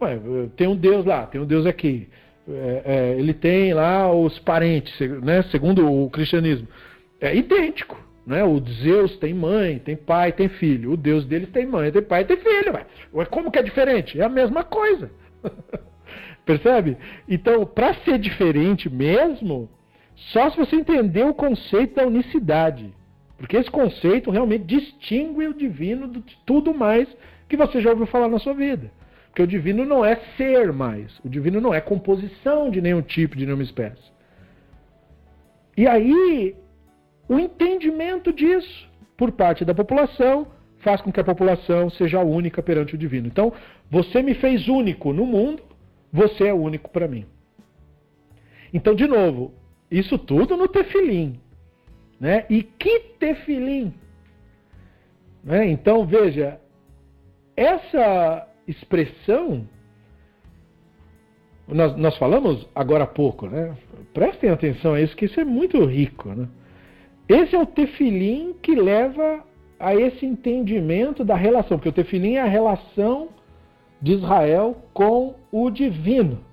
Ué, tem um Deus lá, tem um Deus aqui. É, é, ele tem lá os parentes, né, segundo o cristianismo. É idêntico. Né? O Zeus tem mãe, tem pai, tem filho. O Deus deles tem mãe, tem pai, tem filho. Ué. Como que é diferente? É a mesma coisa. Percebe? Então, para ser diferente mesmo, só se você entender o conceito da unicidade. Porque esse conceito realmente distingue o divino de tudo mais que você já ouviu falar na sua vida. Porque o divino não é ser mais. O divino não é composição de nenhum tipo, de nenhuma espécie. E aí, o entendimento disso por parte da população faz com que a população seja única perante o divino. Então, você me fez único no mundo, você é único para mim. Então, de novo, isso tudo no tefilim. Né? E que tefilim? Né? Então, veja, essa expressão, nós, nós falamos agora há pouco, né? prestem atenção a isso, que isso é muito rico. Né? Esse é o tefilim que leva a esse entendimento da relação, porque o tefilim é a relação de Israel com o divino.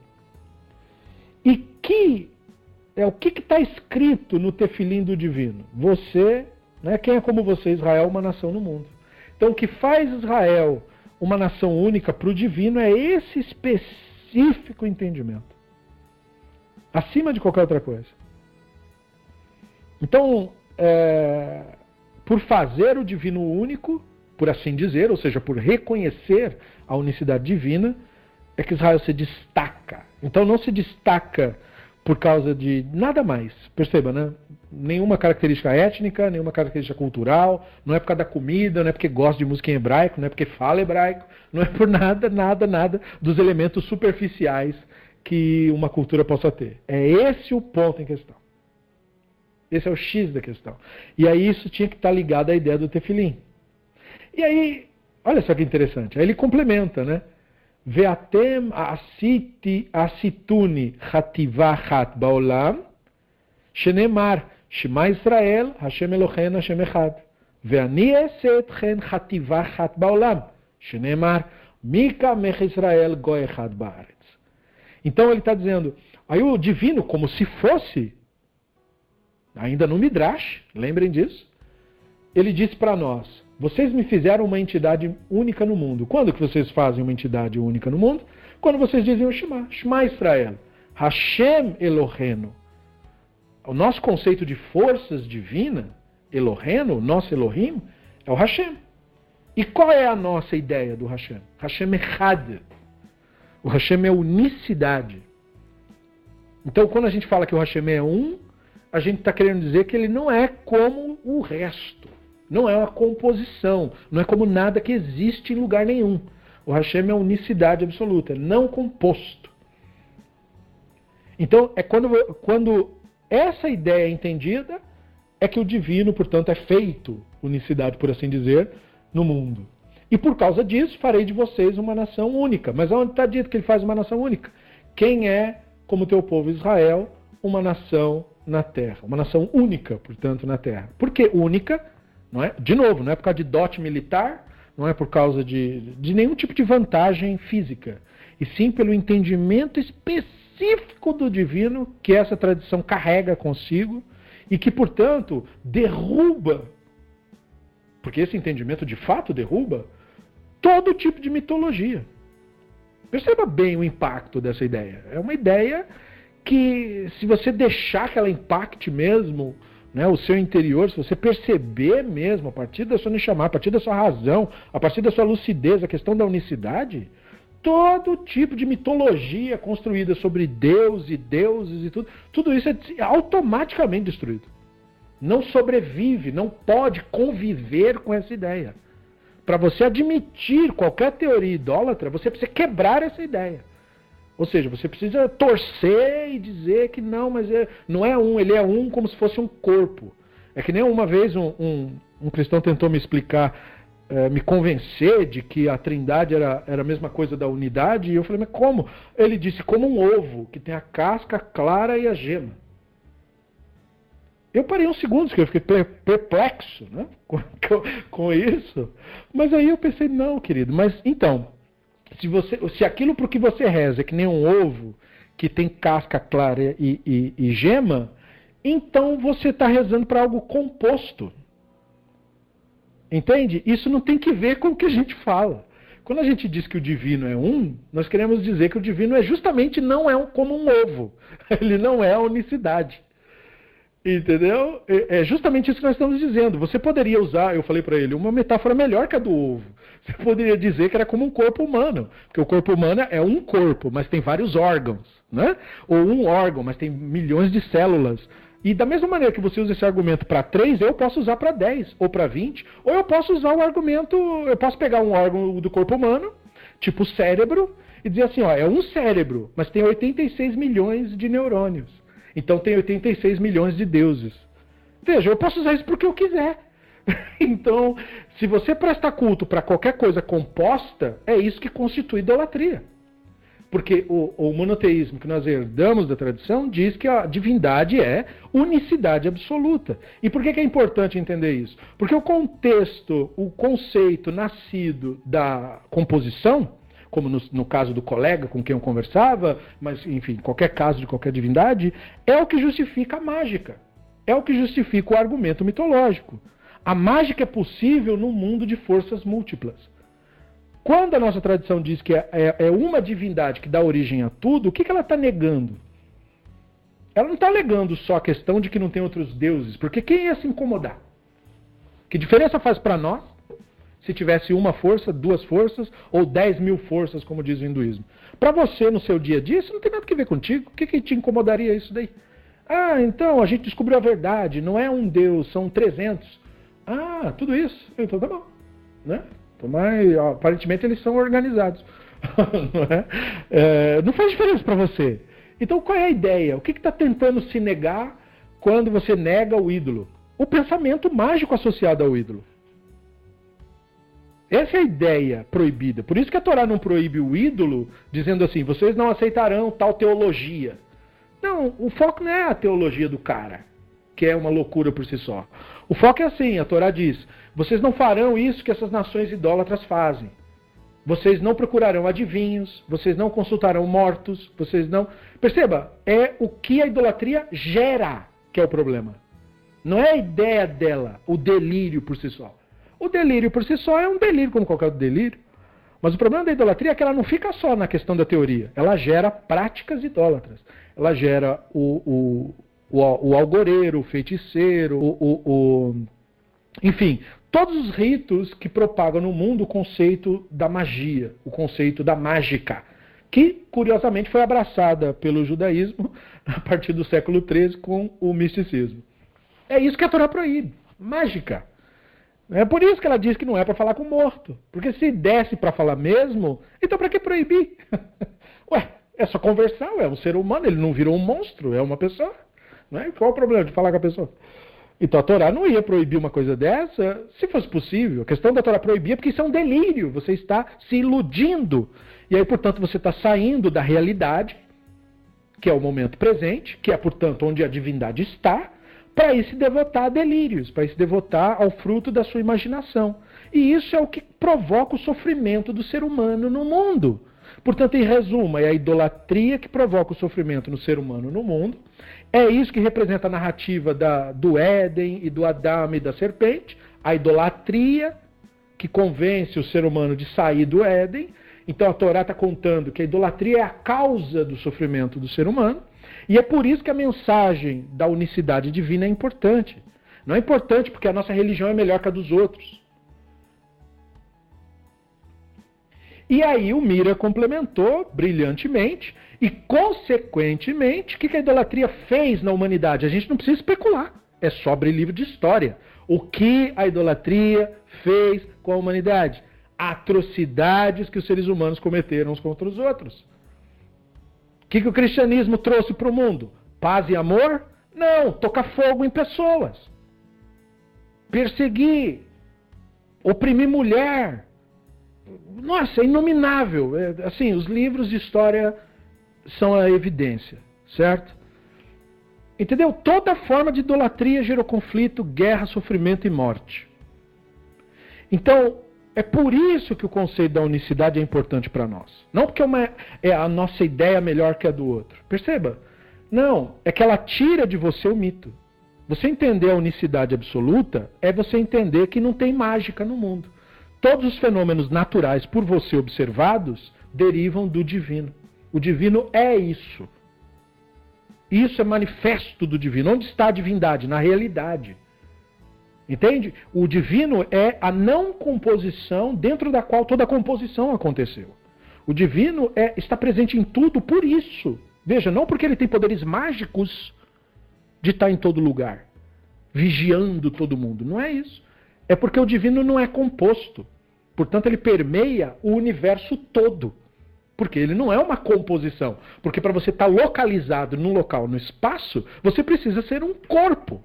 E que é o que está escrito no tefilim do divino? Você, né, quem é como você, Israel, uma nação no mundo. Então, o que faz Israel uma nação única para o divino é esse específico entendimento. Acima de qualquer outra coisa. Então, é, por fazer o divino único, por assim dizer, ou seja, por reconhecer a unicidade divina, é que Israel se destaca. Então, não se destaca por causa de nada mais. Perceba, né? Nenhuma característica étnica, nenhuma característica cultural, não é por causa da comida, não é porque gosta de música em hebraico, não é porque fala hebraico, não é por nada, nada, nada dos elementos superficiais que uma cultura possa ter. É esse o ponto em questão. Esse é o X da questão. E aí isso tinha que estar ligado à ideia do tefilim. E aí, olha só que interessante. Aí ele complementa, né? ואתם עשיתי, עשיתוני חטיבה אחת בעולם, שנאמר, שמע ישראל, השם אלוהינו, השם אחד. ואני אעשה אתכם חטיבה אחת בעולם, שנאמר, מי קמך Israel goi אחד בארץ. Então ele está dizendo, aí o divino, como se fosse, ainda no Midrash, lembrem disso, ele disse para nós, vocês me fizeram uma entidade única no mundo. Quando que vocês fazem uma entidade única no mundo? Quando vocês dizem o Shema, Shema Israel, Hashem Eloheno. O nosso conceito de forças divina, Eloheno, nosso Elohim, é o Hashem. E qual é a nossa ideia do Hashem? Hashem é Had. O Hashem é unicidade. Então, quando a gente fala que o Hashem é um, a gente está querendo dizer que ele não é como o resto. Não é uma composição, não é como nada que existe em lugar nenhum. O Hashem é unicidade absoluta, não composto. Então, é quando, quando essa ideia é entendida, é que o divino, portanto, é feito unicidade, por assim dizer, no mundo. E por causa disso, farei de vocês uma nação única. Mas onde está dito que ele faz uma nação única? Quem é, como teu povo Israel, uma nação na terra. Uma nação única, portanto, na terra. Por que única? Não é? De novo, não é por causa de dote militar, não é por causa de, de nenhum tipo de vantagem física, e sim pelo entendimento específico do divino que essa tradição carrega consigo e que, portanto, derruba Porque esse entendimento de fato derruba todo tipo de mitologia. Perceba bem o impacto dessa ideia. É uma ideia que, se você deixar que ela impacte mesmo né, o seu interior, se você perceber mesmo, a partir da sua chamar, a partir da sua razão, a partir da sua lucidez, a questão da unicidade, todo tipo de mitologia construída sobre Deus e deuses e tudo, tudo isso é automaticamente destruído. Não sobrevive, não pode conviver com essa ideia. Para você admitir qualquer teoria idólatra, você precisa quebrar essa ideia. Ou seja, você precisa torcer e dizer que não, mas é, não é um, ele é um como se fosse um corpo. É que nem uma vez um, um, um cristão tentou me explicar, é, me convencer de que a trindade era, era a mesma coisa da unidade, e eu falei, mas como? Ele disse, como um ovo, que tem a casca clara e a gema. Eu parei uns segundos, que eu fiquei perplexo né, com, com isso. Mas aí eu pensei, não, querido, mas então, se, você, se aquilo para que você reza é que nem um ovo que tem casca clara e, e, e gema, então você está rezando para algo composto. Entende? Isso não tem que ver com o que a gente fala. Quando a gente diz que o divino é um, nós queremos dizer que o divino é justamente não é um, como um ovo. Ele não é a unicidade. Entendeu? É, é justamente isso que nós estamos dizendo. Você poderia usar, eu falei para ele, uma metáfora melhor que a do ovo. Você poderia dizer que era como um corpo humano, porque o corpo humano é um corpo, mas tem vários órgãos, né? Ou um órgão, mas tem milhões de células. E da mesma maneira que você usa esse argumento para 3, eu posso usar para 10 ou para 20, ou eu posso usar o argumento, eu posso pegar um órgão do corpo humano, tipo o cérebro, e dizer assim, ó, é um cérebro, mas tem 86 milhões de neurônios. Então tem 86 milhões de deuses. Veja, eu posso usar isso porque eu quiser. então, se você presta culto para qualquer coisa composta, é isso que constitui idolatria. Porque o, o, monoteísmo que nós herdamos da tradição diz que a divindade é unicidade absoluta. E por que, que é importante entender isso? Porque o contexto, o conceito nascido da composição, como no, no, caso do colega com quem eu conversava, mas enfim, qualquer caso de qualquer divindade, é o que justifica a mágica. É o que justifica o argumento mitológico. A mágica é possível num mundo de forças múltiplas. Quando a nossa tradição diz que é, é, é uma divindade que dá origem a tudo, o que, que ela está negando? Ela não está negando só a questão de que não tem outros deuses, porque quem ia se incomodar? Que diferença faz para nós se tivesse uma força, duas forças ou dez mil forças, como diz o hinduísmo. Para você, no seu dia a dia, isso não tem nada a ver contigo. O que, que te incomodaria isso daí? Ah, então a gente descobriu a verdade, não é um Deus, são 300. Ah, tudo isso. Então tá bom. Né? Então, mas, aparentemente eles são organizados. não, é? É, não faz diferença para você. Então qual é a ideia? O que está tentando se negar quando você nega o ídolo? O pensamento mágico associado ao ídolo. Essa é a ideia proibida. Por isso que a Torá não proíbe o ídolo, dizendo assim: vocês não aceitarão tal teologia. Não, o foco não é a teologia do cara, que é uma loucura por si só. O foco é assim: a Torá diz: vocês não farão isso que essas nações idólatras fazem. Vocês não procurarão adivinhos, vocês não consultarão mortos, vocês não. Perceba, é o que a idolatria gera que é o problema. Não é a ideia dela, o delírio por si só. O delírio por si só é um delírio, como qualquer outro delírio. Mas o problema da idolatria é que ela não fica só na questão da teoria. Ela gera práticas idólatras. Ela gera o, o, o, o algoreiro, o feiticeiro, o, o, o, enfim, todos os ritos que propagam no mundo o conceito da magia, o conceito da mágica, que curiosamente foi abraçada pelo judaísmo a partir do século XIII com o misticismo. É isso que a Torá proíbe. Mágica. É por isso que ela diz que não é para falar com morto. Porque se desse para falar mesmo, então para que proibir? Ué, é só conversar, é um ser humano, ele não virou um monstro, é uma pessoa. Né? Qual o problema de falar com a pessoa? Então a Torá não ia proibir uma coisa dessa se fosse possível. A questão da Torá proibir é porque isso é um delírio, você está se iludindo. E aí, portanto, você está saindo da realidade, que é o momento presente, que é, portanto, onde a divindade está, para ir se devotar a delírios, para ir se devotar ao fruto da sua imaginação. E isso é o que provoca o sofrimento do ser humano no mundo. Portanto, em resumo, é a idolatria que provoca o sofrimento no ser humano no mundo. É isso que representa a narrativa da, do Éden e do Adão e da serpente, a idolatria, que convence o ser humano de sair do Éden. Então a Torá está contando que a idolatria é a causa do sofrimento do ser humano. E é por isso que a mensagem da unicidade divina é importante. Não é importante porque a nossa religião é melhor que a dos outros. E aí o Mira complementou brilhantemente e, consequentemente, o que a idolatria fez na humanidade? A gente não precisa especular, é abrir livro de história. O que a idolatria fez com a humanidade? Atrocidades que os seres humanos cometeram uns contra os outros. O que, que o cristianismo trouxe para o mundo? Paz e amor? Não, tocar fogo em pessoas. Perseguir, oprimir mulher, nossa, é inominável. É, assim, os livros de história são a evidência, certo? Entendeu? Toda forma de idolatria gerou conflito, guerra, sofrimento e morte. Então, é por isso que o conceito da unicidade é importante para nós. Não porque uma, é a nossa ideia melhor que a do outro. Perceba? Não, é que ela tira de você o mito. Você entender a unicidade absoluta é você entender que não tem mágica no mundo. Todos os fenômenos naturais por você observados derivam do divino. O divino é isso. Isso é manifesto do divino. Onde está a divindade? Na realidade. Entende? O divino é a não composição dentro da qual toda a composição aconteceu. O divino é, está presente em tudo por isso. Veja, não porque ele tem poderes mágicos de estar em todo lugar, vigiando todo mundo. Não é isso. É porque o divino não é composto. Portanto, ele permeia o universo todo. Porque ele não é uma composição. Porque para você estar tá localizado num local, no espaço, você precisa ser um corpo.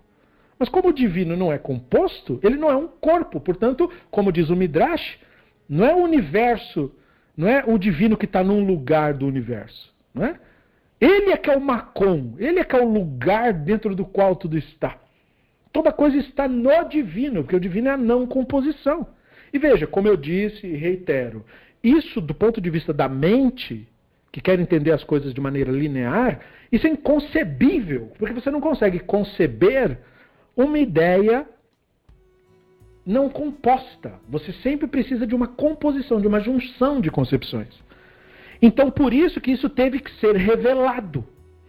Mas como o divino não é composto, ele não é um corpo. Portanto, como diz o Midrash, não é o universo, não é o divino que está num lugar do universo. Não é? Ele é que é o Macon, ele é que é o lugar dentro do qual tudo está. Toda coisa está no divino, porque o divino é a não composição. E veja, como eu disse e reitero, isso do ponto de vista da mente, que quer entender as coisas de maneira linear, isso é inconcebível, porque você não consegue conceber uma ideia não composta. Você sempre precisa de uma composição, de uma junção de concepções. Então, por isso que isso teve que ser revelado.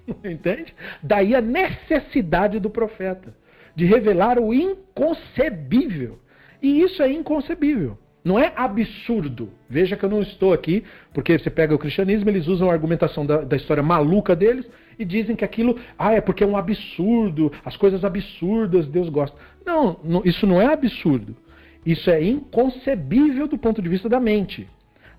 Entende? Daí a necessidade do profeta de revelar o inconcebível. E isso é inconcebível. Não é absurdo. Veja que eu não estou aqui, porque você pega o cristianismo, eles usam a argumentação da, da, história maluca deles e dizem que aquilo, ah, é porque é um absurdo, as coisas absurdas Deus gosta. Não, não, isso não é absurdo. Isso é inconcebível do ponto de vista da mente.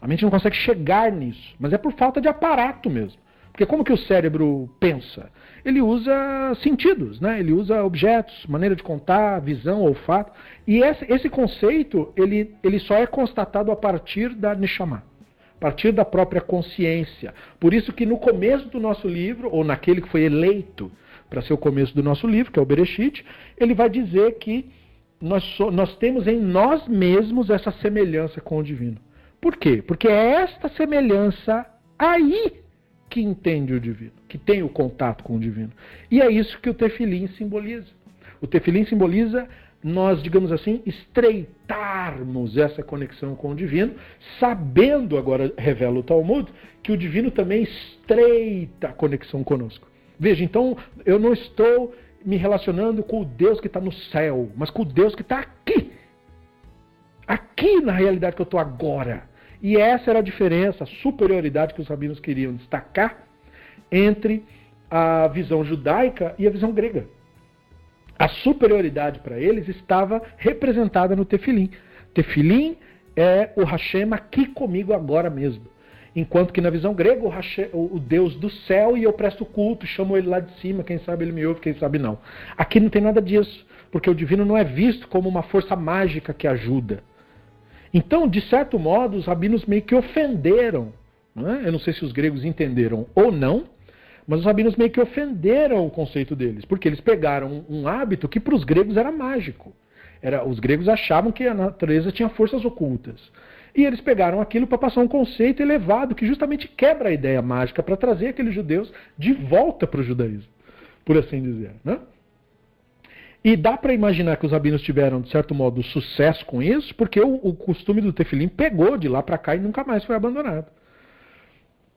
A mente não consegue chegar nisso, mas é por falta de aparato mesmo. Porque como que o cérebro pensa? Ele usa sentidos, né? ele usa objetos, maneira de contar, visão, olfato. E esse, conceito ele, ele só é constatado a partir da Neshama, a partir da própria consciência. Por isso que no começo do nosso livro, ou naquele que foi eleito para ser o começo do nosso livro, que é o Bereshit, ele vai dizer que nós, so, nós temos em nós mesmos essa semelhança com o divino. Por quê? Porque é esta semelhança aí que entende o divino, que tem o contato com o divino. E é isso que o tefilim simboliza. O tefilim simboliza nós, digamos assim, estreitarmos essa conexão com o divino, sabendo, agora revela o Talmud, que o divino também estreita a conexão conosco. Veja, então eu não estou me relacionando com o Deus que está no céu, mas com o Deus que está aqui. Aqui na realidade que eu estou agora. E essa era a diferença, a superioridade que os rabinos queriam destacar entre a visão judaica e a visão grega. A superioridade para eles estava representada no tefilim. Tefilim é o Hashem aqui comigo agora mesmo. Enquanto que na visão grega, o, Hashem, o Deus do céu, e eu presto culto, chamo ele lá de cima, quem sabe ele me ouve, quem sabe não. Aqui não tem nada disso, porque o divino não é visto como uma força mágica que ajuda. Então, de certo modo, os rabinos meio que ofenderam. Não é? Eu não sei se os gregos entenderam ou não, mas os rabinos meio que ofenderam o conceito deles, porque eles pegaram um hábito que para os gregos era mágico. Era, os gregos achavam que a natureza tinha forças ocultas. E eles pegaram aquilo para passar um conceito elevado que justamente quebra a ideia mágica para trazer aqueles judeus de volta para o judaísmo, por assim dizer. Né? E dá para imaginar que os rabinos tiveram, de certo modo, sucesso com isso, porque o, o costume do tefilim pegou de lá para cá e nunca mais foi abandonado.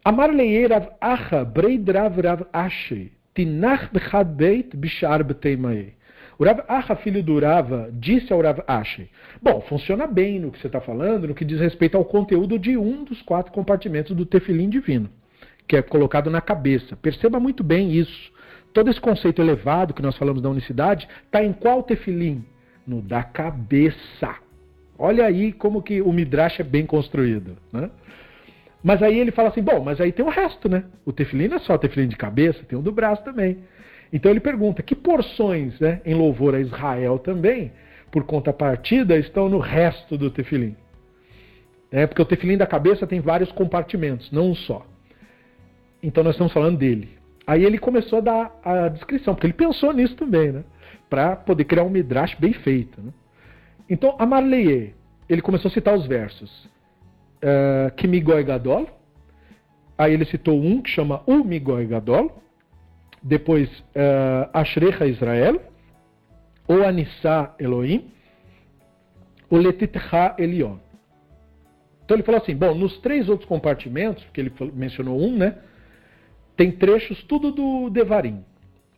Amar leirav acha breidrav rav ashi tinach bechad beit bishar beteimaei. O Rav Acha, filho do Rava, disse ao Rav Ashi, bom, funciona bem no que você está falando, no que diz respeito ao conteúdo de um dos quatro compartimentos do tefilim divino, que é colocado na cabeça. Perceba muito bem isso. Todo esse conceito elevado que nós falamos da unicidade está em qual tefilim? No da cabeça. Olha aí como que o Midrash é bem construído. Né? Mas aí ele fala assim, bom, mas aí tem o resto, né? O tefilim não é só tefilim de cabeça, tem o do braço também. Então ele pergunta, que porções né, em louvor a Israel também, por contrapartida, estão no resto do tefilim? É, porque o tefilim da cabeça tem vários compartimentos, não um só. Então nós estamos falando dele. Aí ele começou a dar a descrição, porque ele pensou nisso também, né? Para poder criar um midrash bem feito. Né? Então, a Marleye, ele começou a citar os versos. Uh, Gadol. Aí ele citou um que chama O Migoi Gadol. Depois, uh, Ashrecha Israel. O Anissa Elohim. O Letitcha Elion. Então ele falou assim: bom, nos três outros compartimentos, que ele mencionou um, né? Tem trechos tudo do Devarim.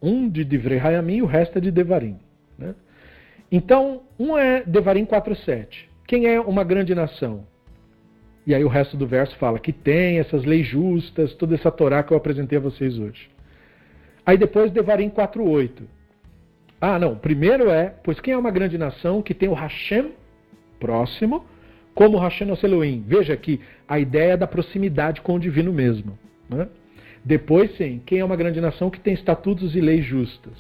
Um de Divrei Hayamim e o resto é de Devarim. Né? Então, um é Devarim 4.7. Quem é uma grande nação? E aí o resto do verso fala que tem essas leis justas, toda essa Torá que eu apresentei a vocês hoje. Aí depois Devarim 4.8. Ah, não. Primeiro é, pois quem é uma grande nação que tem o Hashem próximo, como Hashem Elohim. Veja aqui a ideia da proximidade com o divino mesmo. Né? Depois, sim, quem é uma grande nação que tem estatutos e leis justas.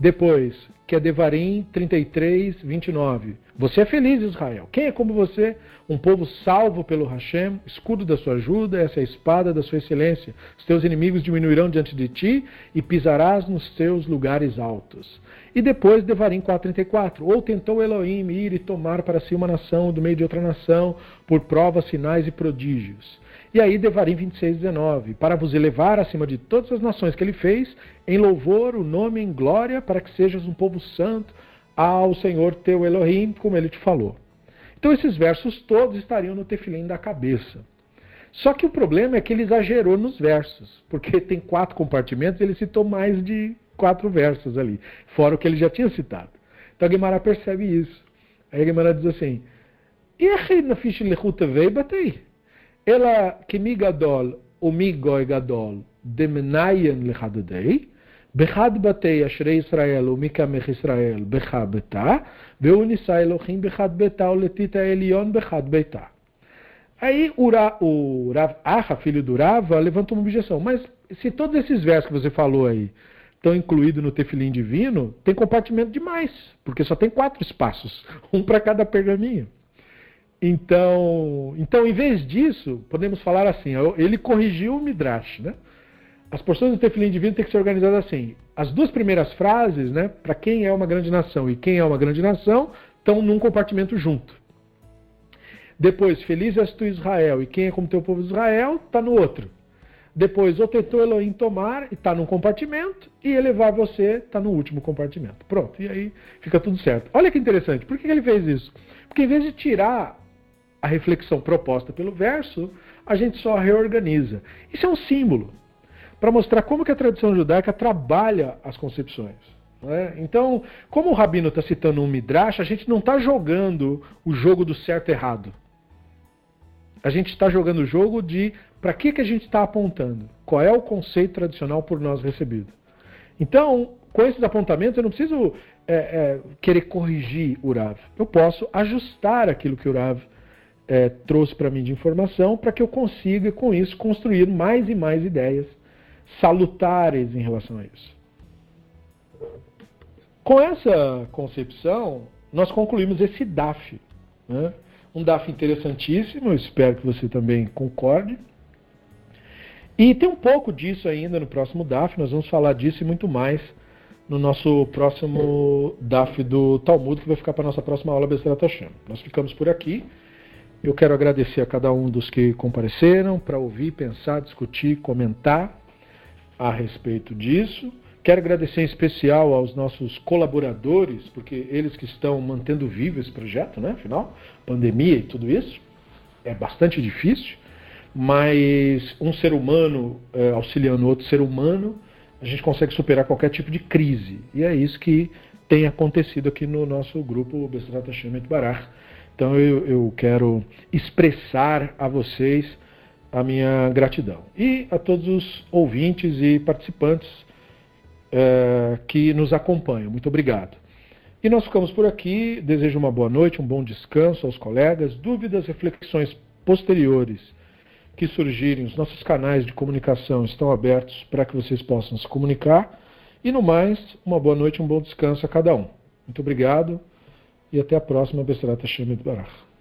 Depois, que é Devarim 33, 29. Você é feliz, Israel. Quem é como você? Um povo salvo pelo Hashem, escudo da sua ajuda, essa é a espada da sua excelência. Os teus inimigos diminuirão diante de ti e pisarás nos teus lugares altos. E depois, Devarim 4,34. Ou tentou Elohim ir e tomar para si uma nação do meio de outra nação, por provas, sinais e prodígios. E aí, Devarim 26, 19. Para vos elevar acima de todas as nações que ele fez, em louvor, o nome em glória, para que sejas um povo santo ao Senhor teu Elohim, como ele te falou. Então, esses versos todos estariam no tefilim da cabeça. Só que o problema é que ele exagerou nos versos, porque tem quatro compartimentos ele citou mais de quatro versos ali, fora o que ele já tinha citado. Então a Guimara percebe isso. Aí a Guimara diz assim: E na ficha lechuta veio batei. אלא כמי גדול ומי גוי גדול דמניין לחדדי, בחד בתי אשרי ישראל ומי קמך ישראל בך ביתה, והוא נישא אלוהים בחד ביתה ולתית העליון בחד ביתה. Aí o, Ra, o Rav Acha, filho do Rava, levanta uma objeção. Mas se todos esses versos que você falou aí estão incluídos no tefilim divino, tem compartimento demais, porque só tem quatro espaços, um para cada pergaminho. Então, então, em vez disso, podemos falar assim, ele corrigiu o Midrash, né? As porções do Tefilim divino têm que ser organizadas assim. As duas primeiras frases, né, para quem é uma grande nação e quem é uma grande nação, estão num compartimento junto. Depois, feliz és tu Israel e quem é como teu povo Israel, está no outro. Depois, o tentou Elohim tomar, e está num compartimento, e elevar você está no último compartimento. Pronto, e aí fica tudo certo. Olha que interessante, por que ele fez isso? Porque em vez de tirar a reflexão proposta pelo verso, a gente só reorganiza. Isso é um símbolo para mostrar como que a tradição judaica trabalha as concepções. É? Então, como o Rabino está citando um Midrash, a gente não está jogando o jogo do certo e errado. A gente está jogando o jogo de para que, que a gente está apontando. Qual é o conceito tradicional por nós recebido. Então, com esses apontamentos, eu não preciso é, é, querer corrigir o Rav. Eu posso ajustar aquilo que o Rav é, trouxe para mim de informação para que eu consiga, com isso, construir mais e mais ideias salutares em relação a isso. Com essa concepção, nós concluímos esse DAF. Né? Um DAF interessantíssimo, espero que você também concorde. E tem um pouco disso ainda no próximo DAF, nós vamos falar disso e muito mais no nosso próximo DAF do Talmud, que vai ficar para a nossa próxima aula Bezerra Hashem. Nós ficamos por aqui. Eu quero agradecer a cada um dos que compareceram para ouvir, pensar, discutir, comentar a respeito disso. Quero agradecer em especial aos nossos colaboradores, porque eles que estão mantendo vivo esse projeto, né? Afinal, pandemia e tudo isso é bastante difícil, mas um ser humano é, auxiliando outro ser humano, a gente consegue superar qualquer tipo de crise. E é isso que tem acontecido aqui no nosso grupo Bestrata Shemet Barar. Então eu, eu quero expressar a vocês a minha gratidão. E a todos os ouvintes e participantes é, que nos acompanham. Muito obrigado. E nós ficamos por aqui. Desejo uma boa noite, um bom descanso aos colegas. Dúvidas, reflexões posteriores que surgirem, os nossos canais de comunicação estão abertos para que vocês possam se comunicar. E no mais, uma boa noite, um bom descanso a cada um. Muito obrigado e até a próxima Bestrata Shemet Barach.